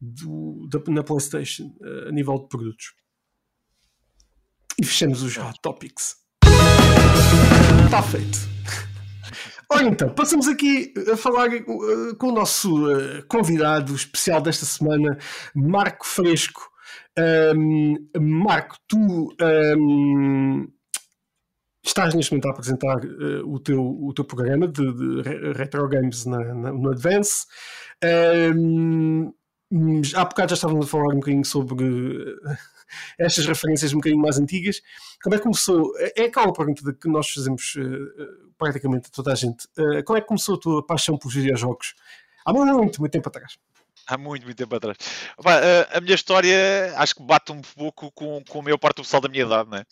do, da, na PlayStation a nível de produtos. E fechamos os Hot Topics. Está feito. Ora então, passamos aqui a falar uh, com o nosso convidado especial desta semana, Marco Fresco. Um, Marco, tu um, estás neste momento a apresentar uh, o, teu, o teu programa de, de Retro Games na, na, no Advance. Um, há bocado já estávamos a falar um bocadinho sobre estas referências um bocadinho mais antigas. Como é que começou? É aquela pergunta que nós fazemos uh, praticamente a toda a gente. Uh, como é que começou a tua paixão pelos videojogos? Há muito, muito tempo atrás. Há muito, muito tempo atrás. Opa, a minha história acho que bate um pouco com, com a maior parte do pessoal da minha idade, né?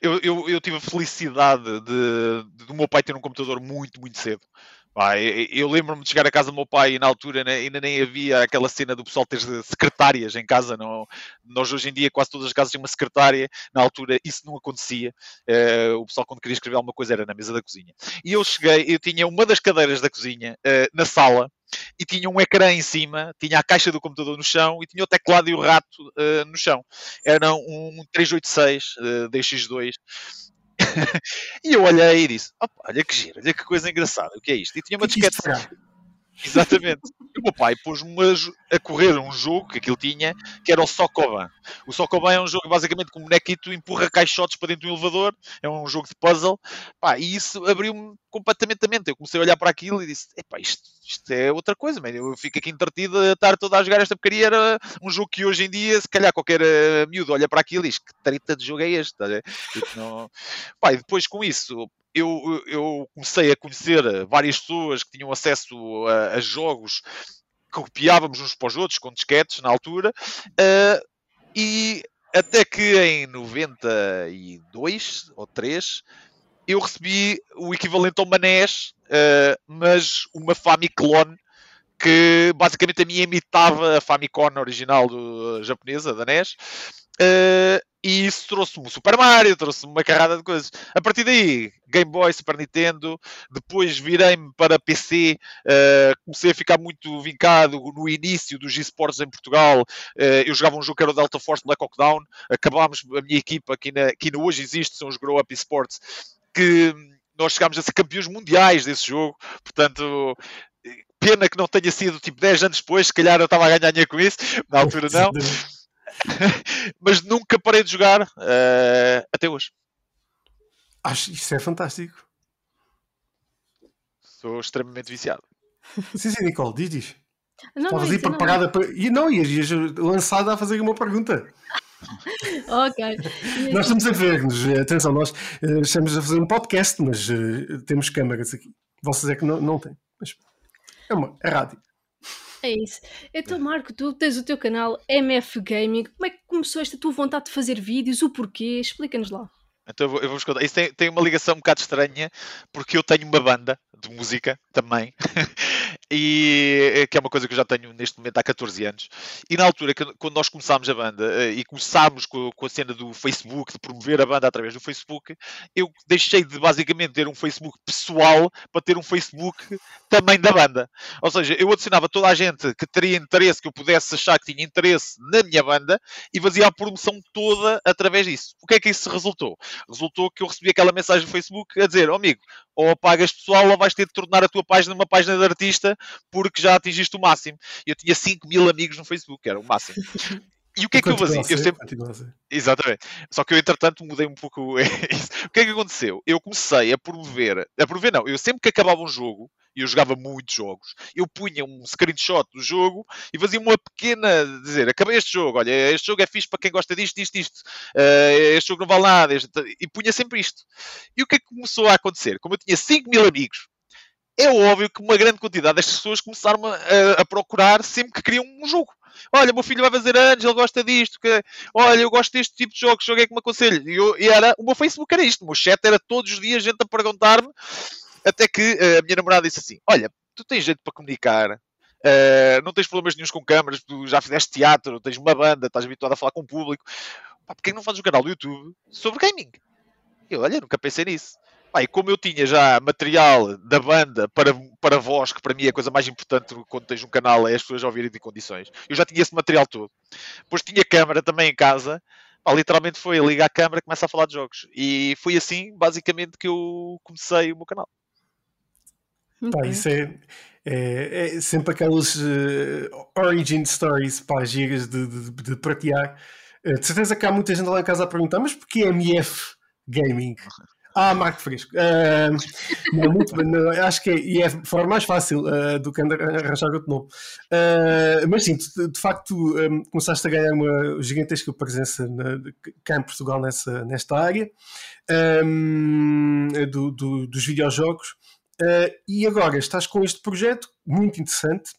Eu, eu, eu tive a felicidade de, do meu pai ter um computador muito, muito cedo. Eu lembro-me de chegar à casa do meu pai e na altura né, ainda nem havia aquela cena do pessoal ter secretárias em casa. Não, nós hoje em dia quase todas as casas têm uma secretária. Na altura isso não acontecia. Uh, o pessoal quando queria escrever alguma coisa era na mesa da cozinha. E eu cheguei, eu tinha uma das cadeiras da cozinha na sala e tinha um ecrã em cima, tinha a caixa do computador no chão e tinha o teclado e o rato uh, no chão. Era um 386 uh, DX2 e eu olhei e disse: olha que giro, olha que coisa engraçada, o que é isto? E tinha uma que disquete. Exatamente. E o meu pai pôs-me a correr um jogo que aquilo tinha, que era o Sokoban. O Sokoban é um jogo basicamente com um bonequito empurra caixotes para dentro do elevador, é um jogo de puzzle. Pá, e isso abriu-me completamente a mente. Eu comecei a olhar para aquilo e disse: isto, isto é outra coisa, man. eu fico aqui entretido a estar toda a jogar esta porcaria. Era um jogo que hoje em dia, se calhar qualquer uh, miúdo olha para aquilo e diz: Que treta de jogo é este? Não... Pá, e depois com isso, eu, eu comecei a conhecer várias pessoas que tinham acesso a, a jogos que copiávamos uns para os outros com disquetes na altura uh, e até que em 92 ou 3 eu recebi o equivalente ao Manés, uh, mas uma Famiclone que basicamente a mim imitava a Famicom original do, japonesa, da NES. Uh, e isso trouxe-me um Super Mario, trouxe-me uma carrada de coisas. A partir daí, Game Boy, Super Nintendo, depois virei-me para PC, uh, eh, comecei a ficar muito vincado no início dos esportes em Portugal. Uh, eu jogava um jogo que era o Delta Force Black Hawk Down, acabámos, a minha equipa, que ainda, que ainda hoje existe, são os Grow Up Esports, que nós chegámos a ser campeões mundiais desse jogo, portanto pena que não tenha sido tipo 10 anos depois, se calhar eu estava a ganhar com isso, na altura não. mas nunca parei de jogar uh, até hoje. Acho isso é fantástico. Sou extremamente viciado. Sim, sim, Nicole, diz, diz. Não, Estavas aí preparada para. E não, ias, ias lançada a fazer uma pergunta. ok. nós estamos a ver-nos, atenção, nós uh, estamos a fazer um podcast, mas uh, temos câmaras aqui. Vocês é que não, não têm. Mas é uma é rádio. É isso. Então, Marco, tu tens o teu canal MF Gaming. Como é que começou esta tua vontade de fazer vídeos? O porquê? Explica-nos lá. Então eu vou-vos contar. Isso tem, tem, uma ligação um bocado estranha, porque eu tenho uma banda de música também, e eh, que é uma coisa que eu já tenho neste momento há 14 anos. E na altura, quando nós começámos a banda eh, e começámos com, a cena do Facebook, de promover a banda através do Facebook, eu deixei de basicamente ter um Facebook pessoal para ter um Facebook também da banda. Ou seja, eu adicionava toda a gente que teria interesse, que eu pudesse achar que tinha interesse na minha banda e fazia a promoção toda através disso. O que é que isso resultou? Resultou que eu recebi aquela mensagem no Facebook a dizer: oh, amigo, ou pagas pessoal ou vais ter de tornar a tua página uma página de artista porque já atingiste o máximo. Eu tinha 5 mil amigos no Facebook, era o máximo. E o que é que eu fazia? Eu sempre... Exatamente. Só que eu, entretanto, mudei um pouco isso. O que é que aconteceu? Eu comecei a promover. A promover, não. Eu sempre que acabava um jogo, eu jogava muitos jogos, eu punha um screenshot do jogo e fazia uma pequena. dizer, acabei este jogo, olha, este jogo é fixe para quem gosta disto, disto, disto. Uh, este jogo não vale nada. Este... E punha sempre isto. E o que é que começou a acontecer? Como eu tinha 5 mil amigos, é óbvio que uma grande quantidade destas pessoas começaram a, a, procurar sempre que queriam um jogo. Olha, meu filho vai fazer anos, ele gosta disto. Que... Olha, eu gosto deste tipo de jogos, jogo é que me aconselho. E, eu, e era, o meu Facebook era isto, o meu chat era todos os dias gente a perguntar-me, até que uh, a minha namorada disse assim: Olha, tu tens jeito para comunicar, uh, não tens problemas nenhums com câmaras, tu já fizeste teatro, tens uma banda, estás habituado a falar com o público. Pá, porquê que não fazes um canal do YouTube sobre gaming? Eu, olha, nunca pensei nisso. Pá, e como eu tinha já material da banda para, para voz, que para mim é a coisa mais importante quando tens um canal, é as pessoas ouvirem de condições. Eu já tinha esse material todo. Depois tinha câmara também em casa. Pá, literalmente foi ligar a câmara e começa a falar de jogos. E foi assim, basicamente, que eu comecei o meu canal. Pá, isso é, é, é, sempre aquelas uh, origin stories pá, gigas de, de, de partilhar. Uh, de certeza que há muita gente lá em casa a perguntar, mas porquê MF Gaming? Ah, Marco Fresco. Uh, não, muito bem, não, acho que é, e é forma mais fácil uh, do que arranjar outro nome. Uh, mas sim, de, de facto, um, começaste a ganhar uma gigantesca presença na, cá em Portugal nessa, nesta área um, do, do, dos videojogos. E agora estás com este projeto muito interessante.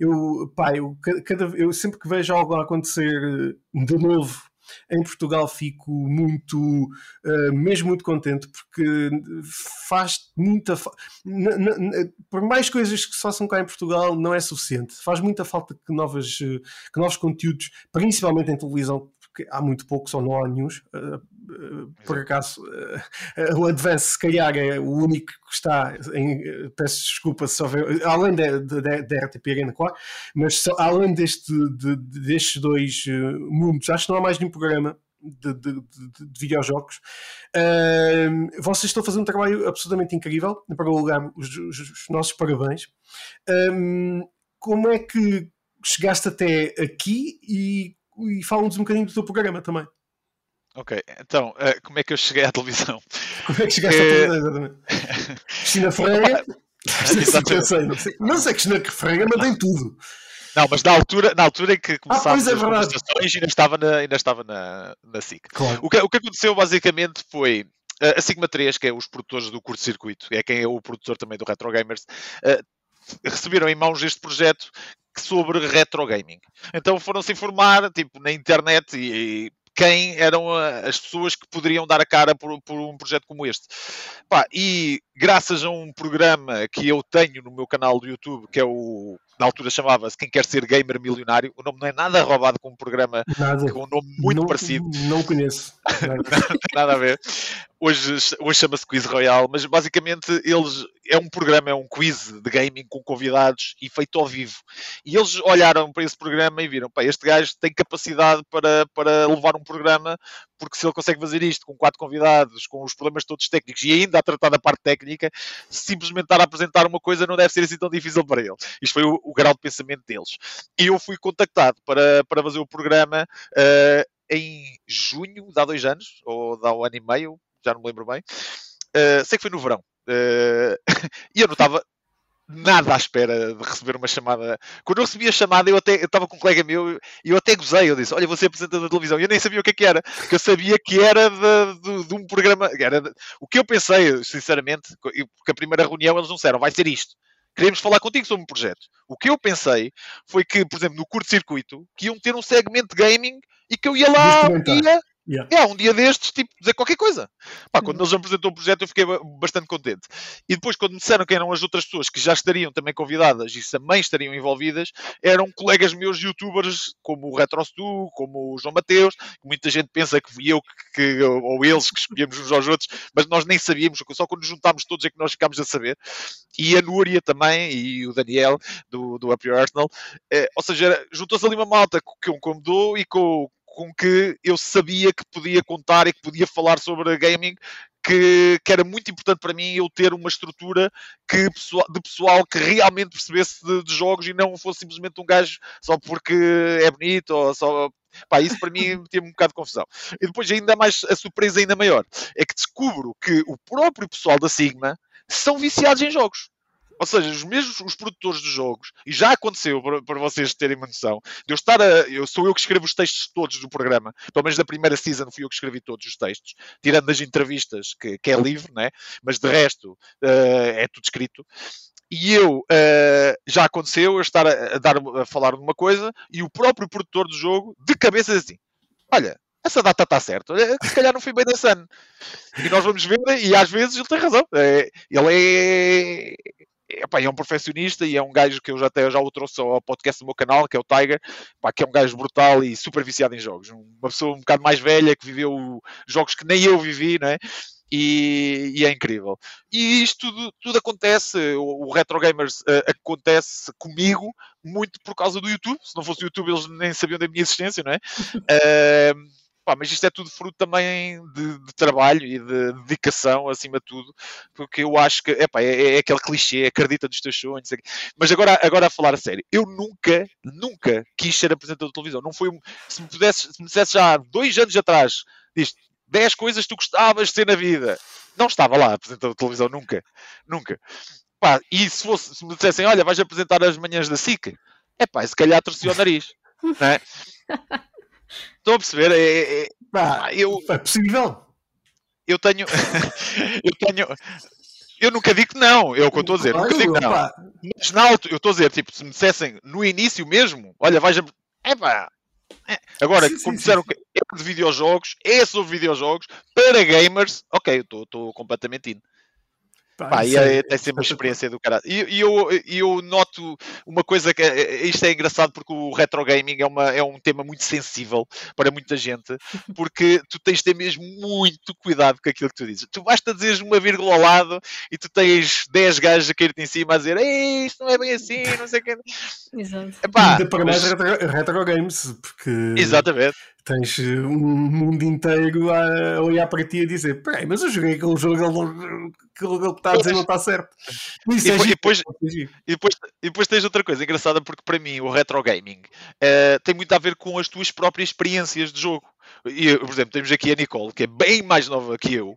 Eu, pá, eu, cada, eu sempre que vejo algo acontecer de novo em Portugal fico muito, uh, mesmo muito contente, porque faz muita. Por mais coisas que se façam cá em Portugal, não é suficiente. Faz muita falta que, novas, eh, que novos conteúdos, principalmente em televisão, porque há muito poucos ou não há nenhum. Uh, por acaso, uh, o Advance, se calhar, é o único que está em. Peço desculpa se houver. Além da de, de, de, RTP Arena, claro, mas só, além deste, de, destes dois mundos, acho que não há mais nenhum programa de, de, de, de videojogos. Uh, vocês estão a fazer um trabalho absolutamente incrível. Em primeiro lugar, os, os, os nossos parabéns. Uh, como é que chegaste até aqui e e fala-nos um bocadinho do teu programa também. Ok, então, uh, como é que eu cheguei à televisão? Como é que chegaste à eh, televisão, exatamente? Cristina Ferreira. não, sei, Cristina Ferreira manda em tudo. Não, mas na altura, na altura em que começámos ah, é as conversações ainda estava na, ainda estava na, na SIC. Claro. O, que, o que aconteceu basicamente foi uh, a Sigma 3, que é os produtores do curto-circuito, é quem é o produtor também do Retro Gamers, receberam em mãos este projeto sobre retro gaming. Então foram-se informar, tipo, na internet e, e quem eram as pessoas que poderiam dar a cara por, por um projeto como este. Pá, e graças a um programa que eu tenho no meu canal do YouTube, que é o na altura chamava-se Quem Quer Ser Gamer Milionário. O nome não é nada roubado com um programa nada. com um nome muito não, parecido. Não conheço. tem nada a ver. Hoje, hoje chama-se Quiz Royal, mas basicamente eles é um programa, é um quiz de gaming com convidados e feito ao vivo. E eles olharam para esse programa e viram: pá, este gajo tem capacidade para, para levar um programa, porque se ele consegue fazer isto com quatro convidados, com os problemas todos técnicos e ainda a tratar da parte técnica, simplesmente estar a apresentar uma coisa não deve ser assim tão difícil para ele. Isto foi o, o grau de pensamento deles. E eu fui contactado para, para fazer o programa uh, em junho, de há dois anos, ou de há um ano e meio, já não me lembro bem. Uh, sei que foi no verão. Uh, e eu não estava nada à espera de receber uma chamada. Quando eu recebi a chamada, eu até estava com um colega meu e eu até gozei. Eu disse: Olha, você apresentador da televisão. E eu nem sabia o que, é que era, porque eu sabia que era de, de, de um programa. Era de... o que eu pensei, sinceramente, porque a primeira reunião eles não disseram: Vai ser isto queremos falar contigo sobre um projeto. O que eu pensei foi que, por exemplo, no curto-circuito, que iam ter um segmento de gaming e que eu ia lá ia Yeah. É, um dia destes, tipo, dizer qualquer coisa. Pá, quando uhum. eles apresentou o projeto, eu fiquei bastante contente. E depois, quando me disseram que eram as outras pessoas que já estariam também convidadas e também estariam envolvidas, eram colegas meus youtubers, como o RetroStu, como o João Mateus, que muita gente pensa que fui eu que, ou eles que escolhemos uns aos outros, mas nós nem sabíamos, só quando nos juntámos todos é que nós ficámos a saber. E a Núria também, e o Daniel, do, do Up Your Arsenal. É, ou seja, juntou-se ali uma malta que eu convidou e com com que eu sabia que podia contar e que podia falar sobre gaming, que, que, era muito importante para mim eu ter uma estrutura que, de pessoal que realmente percebesse de, de, jogos e não fosse simplesmente um gajo só porque é bonito ou só. Pá, isso para mim tinha um bocado de confusão. E depois, ainda mais, a surpresa ainda maior é que descubro que o próprio pessoal da Sigma são viciados em jogos. Ou seja, os mesmos os produtores de jogos, e já aconteceu para, para vocês terem uma noção, de eu estar a. Eu, sou eu que escrevo os textos todos do programa, pelo menos da primeira season fui eu que escrevi todos os textos, tirando as entrevistas, que, que é livre, né? mas de resto uh, é tudo escrito. e eu uh, já aconteceu eu estar a, a, dar, a falar de uma coisa e o próprio produtor do jogo, de cabeça, assim: Olha, essa data está certa, se calhar não fui bem nesse ano. E nós vamos ver, e às vezes ele tem razão. Ele é, Epá, é um perfeccionista e é um gajo que eu já até já o trouxe ao podcast do meu canal, que é o Tiger, epá, que é um gajo brutal e super viciado em jogos. Uma pessoa um bocado mais velha que viveu jogos que nem eu vivi, né? E, e, é incrível. E isto tudo, tudo acontece, o, o Retro Gamers uh, acontece comigo muito por causa do YouTube. Se não fosse o YouTube, eles nem sabiam da minha existência, não é? Uh, Pá, mas isto é tudo fruto também de, de, trabalho e de dedicação, acima de tudo, porque eu acho que epá, é, é aquele clichê, acredita nos teus sonhos. Mas agora, agora a falar a sério, eu nunca, nunca quis ser apresentador de televisão. Não foi se me pudesse, se me dissesse já dois anos atrás, disto, 10 coisas que tu gostavas de ser na vida. Não estava lá apresentador de televisão, nunca. Nunca. Pá, e se, fosse, se me dissessem, olha, vais apresentar as manhãs da SIC, é pá, se calhar torcia o nariz. Não é? Estão a perceber? É, é, ah, eu, é possível. Eu tenho. eu tenho. Eu nunca digo que não, é o que eu estou a dizer. Nunca digo que não. Mas na eu estou a dizer, tipo, se me dissessem no início mesmo, olha, vais a. É pá. É. Agora, sim, como sim, disseram sim. que é de videojogos, é sobre videojogos, para gamers, ok, eu estou completamente indo. Pá, Pá, e é, é sempre uma experiência do caralho. E, e eu, eu noto uma coisa que isto é engraçado porque o retro gaming é, uma, é um tema muito sensível para muita gente, porque tu tens de ter mesmo muito cuidado com aquilo que tu dizes. Tu basta dizeres uma vírgula ao lado e tu tens 10 gajos a cair-te em cima a dizer Ei, isto não é bem assim, não sei o que. Exato. Epá, para mais retro, retro games, porque. Exatamente tens eh, um mundo inteiro a olhar para ti e dizer: peraí, mas eu joguei aquele jogo, ele, ele está a dizer não está certo. Isso e, é depois, e, depois, e depois tens outra coisa engraçada, porque para mim o retro gaming uh, tem muito a ver com as tuas próprias experiências de jogo. E, por exemplo, temos aqui a Nicole, que é bem mais nova que eu,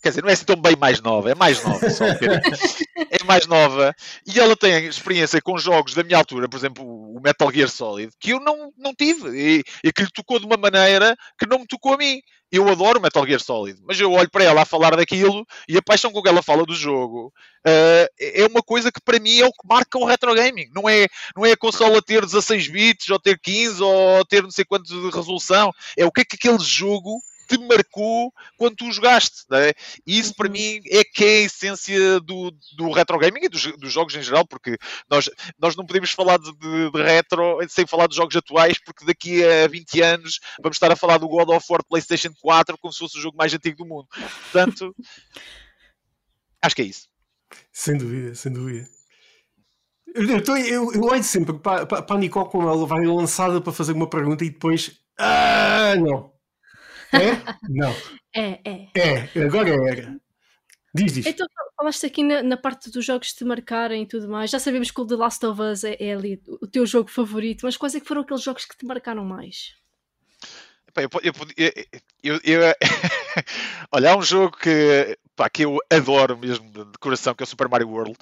Quer dizer, não é assim tão bem mais nova, é mais nova só. é mais nova. E ela tem experiência com jogos da minha altura, por exemplo, o Metal Gear Solid, que eu não, não tive. E, e que lhe tocou de uma maneira que não me tocou a mim. Eu adoro Metal Gear Solid, mas eu olho para ela a falar daquilo e a paixão com que ela fala do jogo uh, é uma coisa que para mim é o que marca o retro gaming. Não é, não é a consola ter 16 bits ou ter 15 ou ter não sei quanto de resolução. É o que é que aquele jogo te marcou quando tu jogaste. É? E isso para uhum. mim é que é a essência do, do retro gaming e dos, dos jogos em geral, porque nós, nós não podemos falar de, de, de, retro sem falar de jogos atuais, porque daqui a 20 anos vamos estar a falar do God of War PlayStation 4 como se fosse o jogo mais antigo do mundo. Portanto, acho que é isso. Sem dúvida, sem dúvida. Eu, eu, eu olho sempre para, para, para a Nicole quando ela vai lançada para fazer uma pergunta e depois. Ah, não. É? Não. É, é. É, agora era. Diz, diz. Então, falaste aqui na, na, parte dos jogos te marcarem e tudo mais. Já sabemos que o The Last of Us é, é ali o teu jogo favorito, mas quais é que foram aqueles jogos que te marcaram mais? eu, eu, eu, eu Olha, há um jogo que, pá, que eu adoro mesmo de coração, que é o Super Mario World.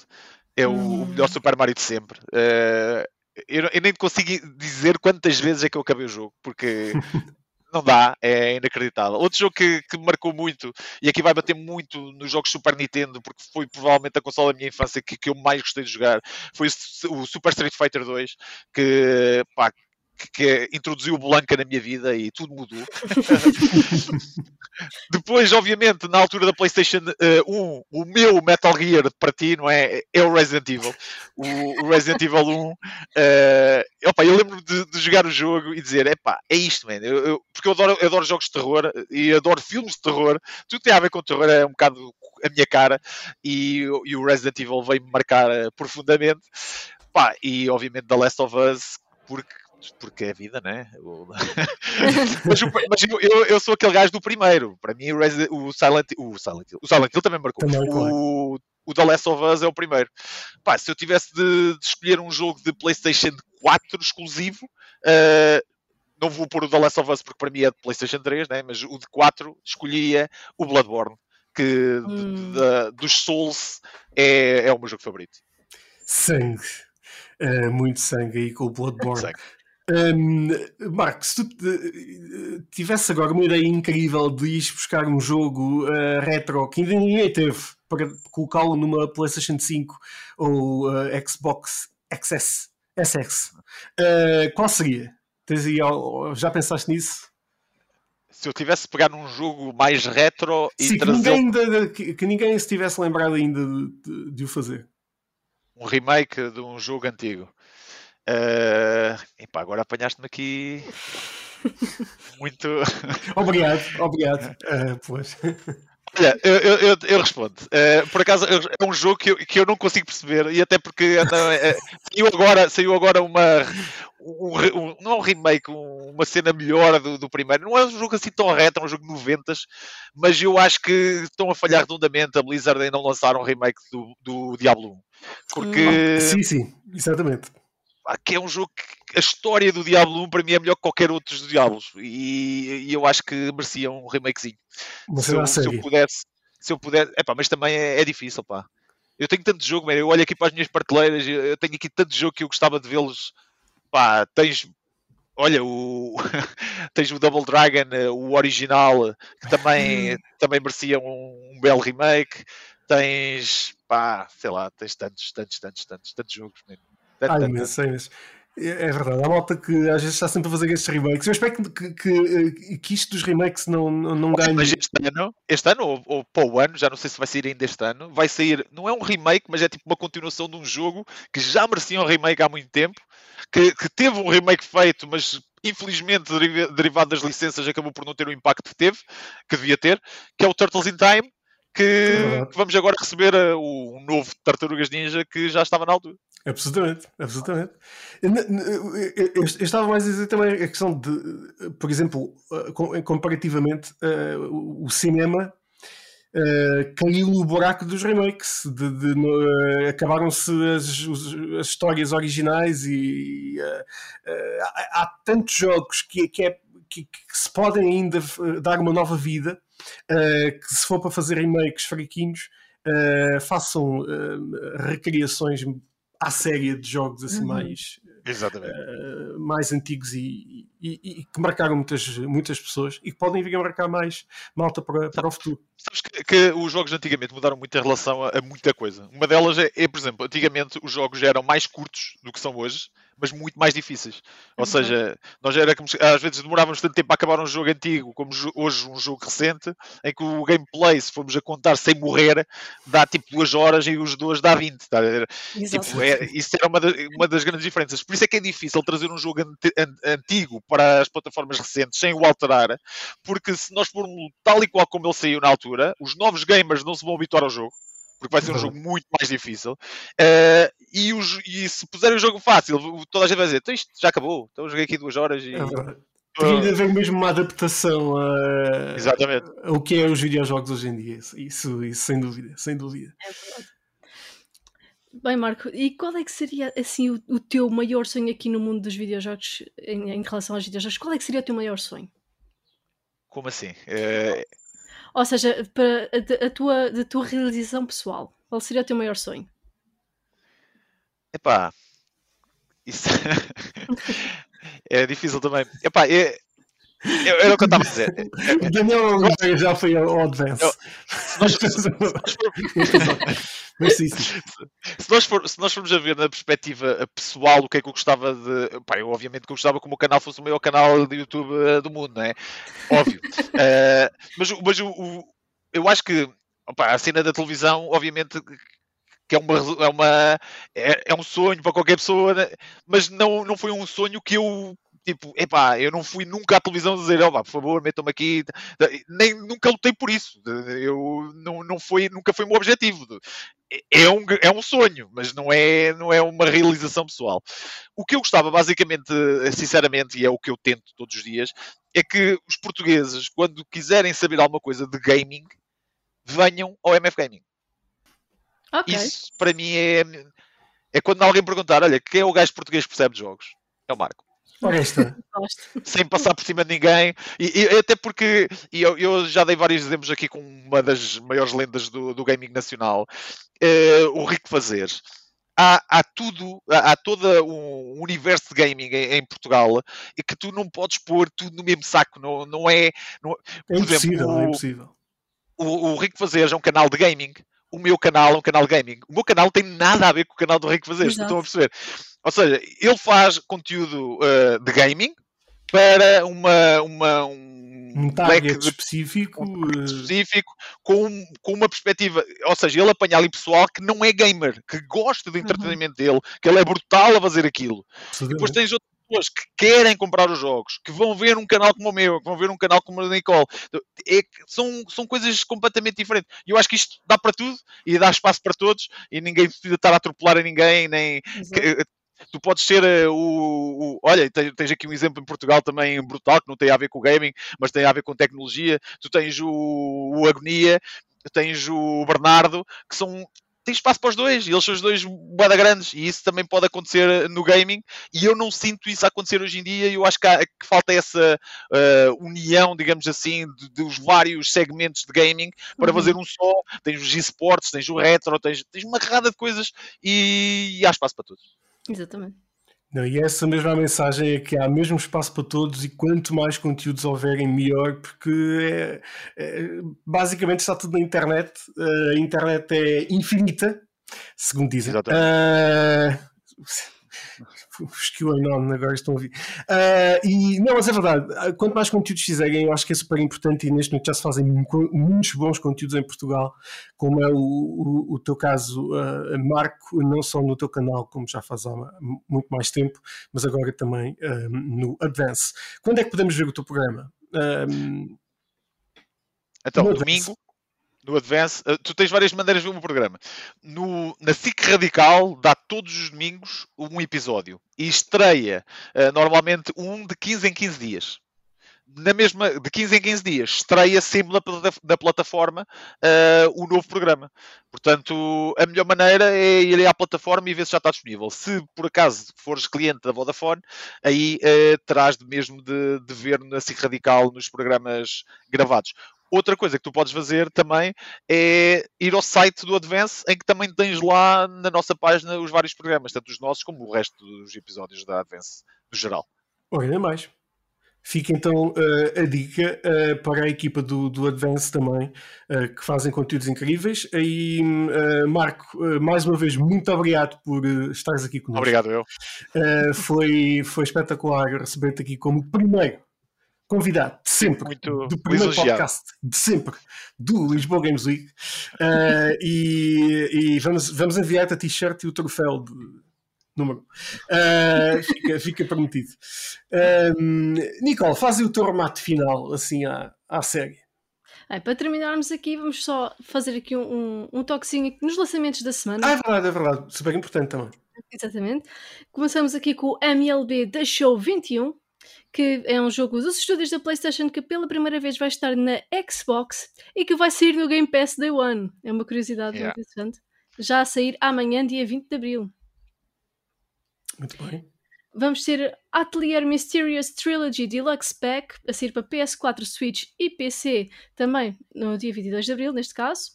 É o, hum. o melhor Super Mario de sempre. Uh, eu, eu, nem consigo dizer quantas vezes é que eu acabei o jogo, porque não dá, é inacreditável. Outro jogo que, que marcou muito, e aqui vai bater muito nos jogos Super Nintendo, porque foi provavelmente a consola da minha infância que, que eu mais gostei de jogar, foi o Super Street Fighter 2, que pá, que, introduziu o Blanca na minha vida e tudo mudou. Depois, obviamente, na altura da PlayStation uh, 1, o meu Metal Gear para ti, não é? É o Resident Evil. O, o Resident Evil 1. Uh, eh, opa, eu lembro de, de, jogar o jogo e dizer: epá, é isto, man. Eu, eu, porque eu adoro, eu adoro jogos de terror e adoro filmes de terror. Tudo tem a ver com terror é um bocado a minha cara e, e o Resident Evil veio-me marcar uh, profundamente. Pá, e obviamente The Last of Us, porque porque é vida, né? mas, mas eu, eu, sou aquele gajo do primeiro. Para mim, o, Silent, o Silent Hill, o Silent Hill também marcou. Também, o, o The Last of Us é o primeiro. Pá, se eu tivesse de, de escolher um jogo de PlayStation 4 exclusivo, uh, não vou pôr o The Last of Us porque para mim é de PlayStation 3, né? mas o de 4 escolheria o Bloodborne, que hum. de, de, dos Souls é, é o meu jogo favorito. Sangue. Uh, muito sangue aí com o Bloodborne. Sangue. Um, Marco, se tu tivesse agora uma ideia incrível de ir buscar um jogo uh, retro que ainda ninguém teve para colocá-lo numa PlayStation 5 ou uh, Xbox XS, SX, qual seria? já pensaste nisso? Se eu tivesse pegar num jogo mais retro e Sim, trazer. Que ninguém, que, que ninguém se tivesse lembrado ainda de, de, de o fazer. Um remake de um jogo antigo. Uh, epá, agora apanhaste-me aqui muito. obrigado, obrigado. Uh, pois. Olha, eu, eu, eu respondo. Uh, por acaso é um jogo que eu, que eu não consigo perceber, e até porque não, é, saiu, agora, saiu agora uma. Um, um, não é um remake, um, uma cena melhor do, do, primeiro. Não é um jogo assim tão reto, é um jogo de 90 mas eu acho que estão a falhar redondamente a Blizzard em não lançar um remake do, do Diablo 1. Porque. Sim, sim, exatamente que é um jogo que a história do Diablo 1 para mim é melhor que qualquer outro dos Diablos e, e eu acho que merecia um remakezinho. Se eu, se eu, pudesse, se eu pudesse, epá, mas também é, é, difícil, pá. Eu tenho tanto jogo, man, eu olho aqui para as minhas prateleiras, eu tenho aqui tanto jogo que eu gostava de vê-los. Pá, tens, olha, o tens o Double Dragon, o original, que também, também merecia um, um belo remake. Tens, pá, sei lá, tens tantos, tantos, tantos, tantos, tantos jogos. Mesmo. Há imenso, é imenso. É verdade, há malta que às vezes está sempre a fazer estes remakes. Eu espero que, que, que isto dos remakes não, não ganhe. Mas este ano, este ano ou, ou para o ano, já não sei se vai sair ainda este ano, vai sair, não é um remake, mas é tipo uma continuação de um jogo que já merecia um remake há muito tempo, que, que teve um remake feito, mas infelizmente derivado das licenças acabou por não ter o impacto que teve, que devia ter, que é o Turtles in Time, que, é que vamos agora receber uh, o novo Tartarugas Ninja que já estava na altura. Absolutamente, absolutamente. Eu, estava mais a dizer também a questão de, por exemplo, uh, comparativamente, uh, o cinema uh, caiu no buraco dos remakes, de, de, uh, acabaram-se as, as, histórias originais e uh, há, há, tantos jogos que, que, é, que, que, se podem ainda dar uma nova vida, que se for para fazer remakes fraquinhos, façam recriações à série de jogos assim uhum. mais, uh, mais antigos e, e, e, que marcaram muitas, muitas pessoas e que podem vir a marcar mais malta para, para o futuro. Sabes que, que os jogos antigamente mudaram muito em relação a, a muita coisa. Uma delas é, é, por exemplo, antigamente os jogos eram mais curtos do que são hoje mas muito mais difíceis. Ou seja, nós era como, às vezes demorávamos tanto tempo a acabar um jogo antigo, como hoje um jogo recente, em que o gameplay, se formos a contar sem morrer, dá tipo duas horas e os dois dá 20. Tá? Tipo, é, isso era uma, uma das grandes diferenças. Por isso é que é difícil trazer um jogo antigo para as plataformas recentes sem o alterar, porque se nós formos tal e qual como ele saiu na altura, os novos gamers não se vão habituar ao jogo porque vai ser um jogo muito mais difícil. Uh, e, os, e, se puserem o jogo fácil, toda a gente vai dizer: então isto já acabou, então eu joguei aqui duas horas e. É Teria de haver mesmo uma adaptação a, Exatamente. o que é os videojogos hoje em dia. Isso, isso sem dúvida, sem dúvida. É Bem, Marco, e qual é que seria assim o, o teu maior sonho aqui no mundo dos videojogos em, em, relação aos videojogos? Qual é que seria o teu maior sonho? Como assim? É... Ou seja, para a, a, tua, a tua realização pessoal, qual seria o teu maior sonho? Epá, isso é difícil também. Epá, é, era o que eu estava a dizer. O Daniel já foi ao Advance. Eu, se, nós, se, nós for, se nós formos a ver na perspectiva pessoal o que é que eu gostava de. Pá, eu obviamente que eu gostava que o meu canal fosse o maior canal de YouTube uh, do mundo, não é? Óbvio. uh, mas mas o, o, eu acho que opa, a cena da televisão, obviamente, que é uma, é, uma é, é, um sonho para qualquer pessoa, né? mas não, não foi um sonho que eu tipo, epá, eu não fui nunca à televisão dizer, ó, oh, por favor, metam-me aqui, nem nunca lutei por isso. Eu não, não foi, nunca foi o meu objetivo. É um, é um sonho, mas não é, não é uma realização pessoal. O que eu gostava, basicamente, sinceramente, e é o que eu tento todos os dias, é que os portugueses, quando quiserem saber alguma coisa de gaming, venham ao MF Gaming. Okay. Isso, para mim, é, é quando alguém perguntar: olha, quem é o gajo português que percebe de jogos? É o Marco. Sem passar por cima de ninguém, e, e até porque e eu, eu, já dei vários exemplos aqui com uma das maiores lendas do, do gaming nacional, uh, o Rico Fazer. há, há tudo, há, há todo um universo de gaming em, em, Portugal e que tu não podes pôr tudo no mesmo saco, não, não é. Não, é impossível, exemplo, o, é impossível. O, o Rico Fazeres é um canal de gaming. O meu canal é um canal de gaming. O meu canal tem nada a ver com o canal do Rico Fazeres, estão a perceber? Ou seja, ele faz conteúdo uh, de gaming para uma, uma, um um target de, específico, um eh, específico com, com uma perspectiva, ou seja, ele apanha ali pessoal que não é gamer, que gosta do uhum. entretenimento uhum. dele, que ele é brutal a fazer aquilo. E depois tens outras pessoas que querem comprar os jogos, que vão ver um canal como o meu, que vão ver um canal como o da Nicole. É, são, são coisas completamente diferentes. E eu acho que isto dá para tudo e dá espaço para todos e ninguém precisa estar a atropelar a ninguém, nem tu podes ser uh, o, o, Olha, tens, tens, aqui um exemplo em Portugal também brutal, que não tem a ver com gaming, mas tem a ver com tecnologia. Tu tens o, o Agonia, tens o Bernardo, que são. Tem espaço para os dois, e eles são os dois boeda grandes, e isso também pode acontecer no gaming, e eu não sinto isso acontecer hoje em dia, e eu acho que, há, que falta essa uh, união, digamos assim, de, dos vários segmentos de gaming para uhum. fazer um só. Tens os esportes, tens o retro, tens, tens uma carrada de coisas, e, e há espaço para todos. Exatamente. Não, e essa mesma mensagem é que há mesmo espaço para todos e quanto mais conteúdos houverem, melhor, porque é, é, basicamente está tudo na internet. Uh, a internet é infinita, segundo dizem. Exatamente. Uh, os QAnon agora estão a ouvir. Uh, e, não, mas é verdade, ah, quanto mais conteúdos fizerem, eu acho que é super importante e neste momento já se fazem muitos bons conteúdos em Portugal, como é o, o, o teu caso, uh, Marco, não só no teu canal, como já faz há muito mais tempo, mas agora também no Advance. Quando é que podemos ver o teu programa? então, domingo, no Advance, uh, tu tens várias maneiras de ver meu programa. No, na SIC Radical dá todos os domingos um episódio e estreia uh, normalmente um de 15 em 15 dias. Na mesma, de 15 em 15 dias, estreia sempre da, plataforma uh, o novo programa. Portanto, a melhor maneira é ir à plataforma e ver se já está disponível. Se por acaso fores cliente da Vodafone, aí terás de mesmo de, de ver na SIC Radical nos programas gravados. Outra coisa que tu podes fazer também é ir ao site do Advance, em que também tens lá na nossa página os vários programas, tanto os nossos como o resto dos episódios da Advance, no geral. Olha mais. Fica então uh, a dica uh, para a equipa do, do Advance também, uh, que fazem conteúdos incríveis. E Marco, mais uma vez, muito obrigado por estares aqui conosco. Obrigado, eu. foi, foi espetacular receber-te aqui como primeiro convidado de sempre, Muito do primeiro podcast de sempre, do Lisboa Games Week. Uh, e, e, vamos, vamos enviar-te a t-shirt e o troféu de número. Uh, fica, fica prometido. Um, Nicole, faz o teu remate final assim à, à série. para terminarmos aqui, vamos só fazer aqui um, um, um toquezinho nos lançamentos da semana. Ah, é verdade, é verdade. Super importante também. Exatamente. Começamos aqui com o MLB da Show 21 que é um jogo dos estúdios da PlayStation que pela primeira vez vai estar na Xbox e que vai sair no Game Pass Day One. É uma curiosidade yeah. muito interessante. Já a sair amanhã, dia 20 de Abril. Muito bem. Vamos ter Atelier Mysterious Trilogy Deluxe Pack a sair para PS4, Switch e PC também no dia 22 de Abril, neste caso.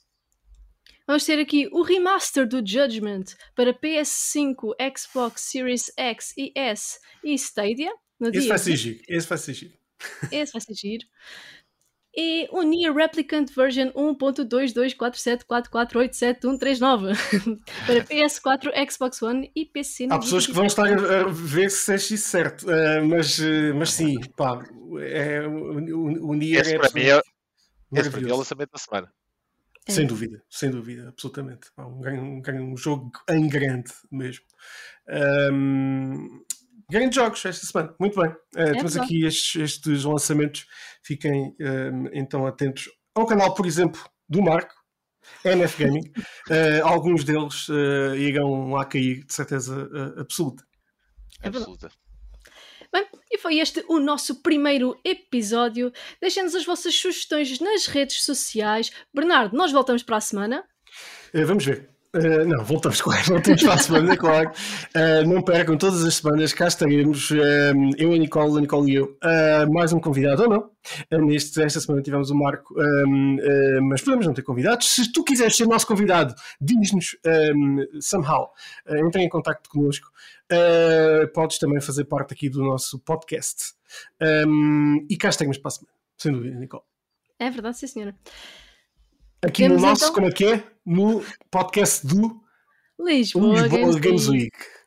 Vamos ter aqui o remaster do Judgment para PS5, Xbox Series X e S e Stadia no esse dia. Vai ser giro. Esse vai ser giro. Esse vai ser giro. E o Nier Replicant version 1.22474487139 para PS4, Xbox One e PC. Há pessoas que vão estar a ver se é isso certo, uh, mas, uh, mas sim, pá, é, o, o Nier esse é para mim é, esse para mim é o lançamento da semana. É. Sem dúvida, sem dúvida, absolutamente. Um, um, um jogo em grande mesmo. Um, Grandes jogos esta semana, muito bem. Uh, é temos bom. aqui estes, estes, lançamentos. Fiquem uh, então atentos ao canal, por exemplo, do Marco, NF Gaming. Uh, alguns deles irão lá cair, de certeza absoluta. É absoluta. Bem, e foi este o nosso primeiro episódio. Deixem-nos as vossas sugestões nas redes sociais. Bernardo, nós voltamos para a semana. vamos ver. Uh, não, voltamos, claro, voltamos para a semana, claro. Uh, não percam, todas as semanas cá estaremos, uh, eu, a Nicole, a Nicole e eu, mais um convidado ou não. neste, esta semana tivemos o Marco, um, mas podemos não ter convidados. Se tu quiseres ser nosso convidado, diz-nos um, somehow, entre em contato connosco. podes também fazer parte aqui do nosso podcast. Um, e cá estaremos para a semana, sem dúvida, Nicole. É verdade, sim, senhora. Aqui no nosso, então... como é que é? No podcast do Lisboa, Lisboa Games, Games Week. Week.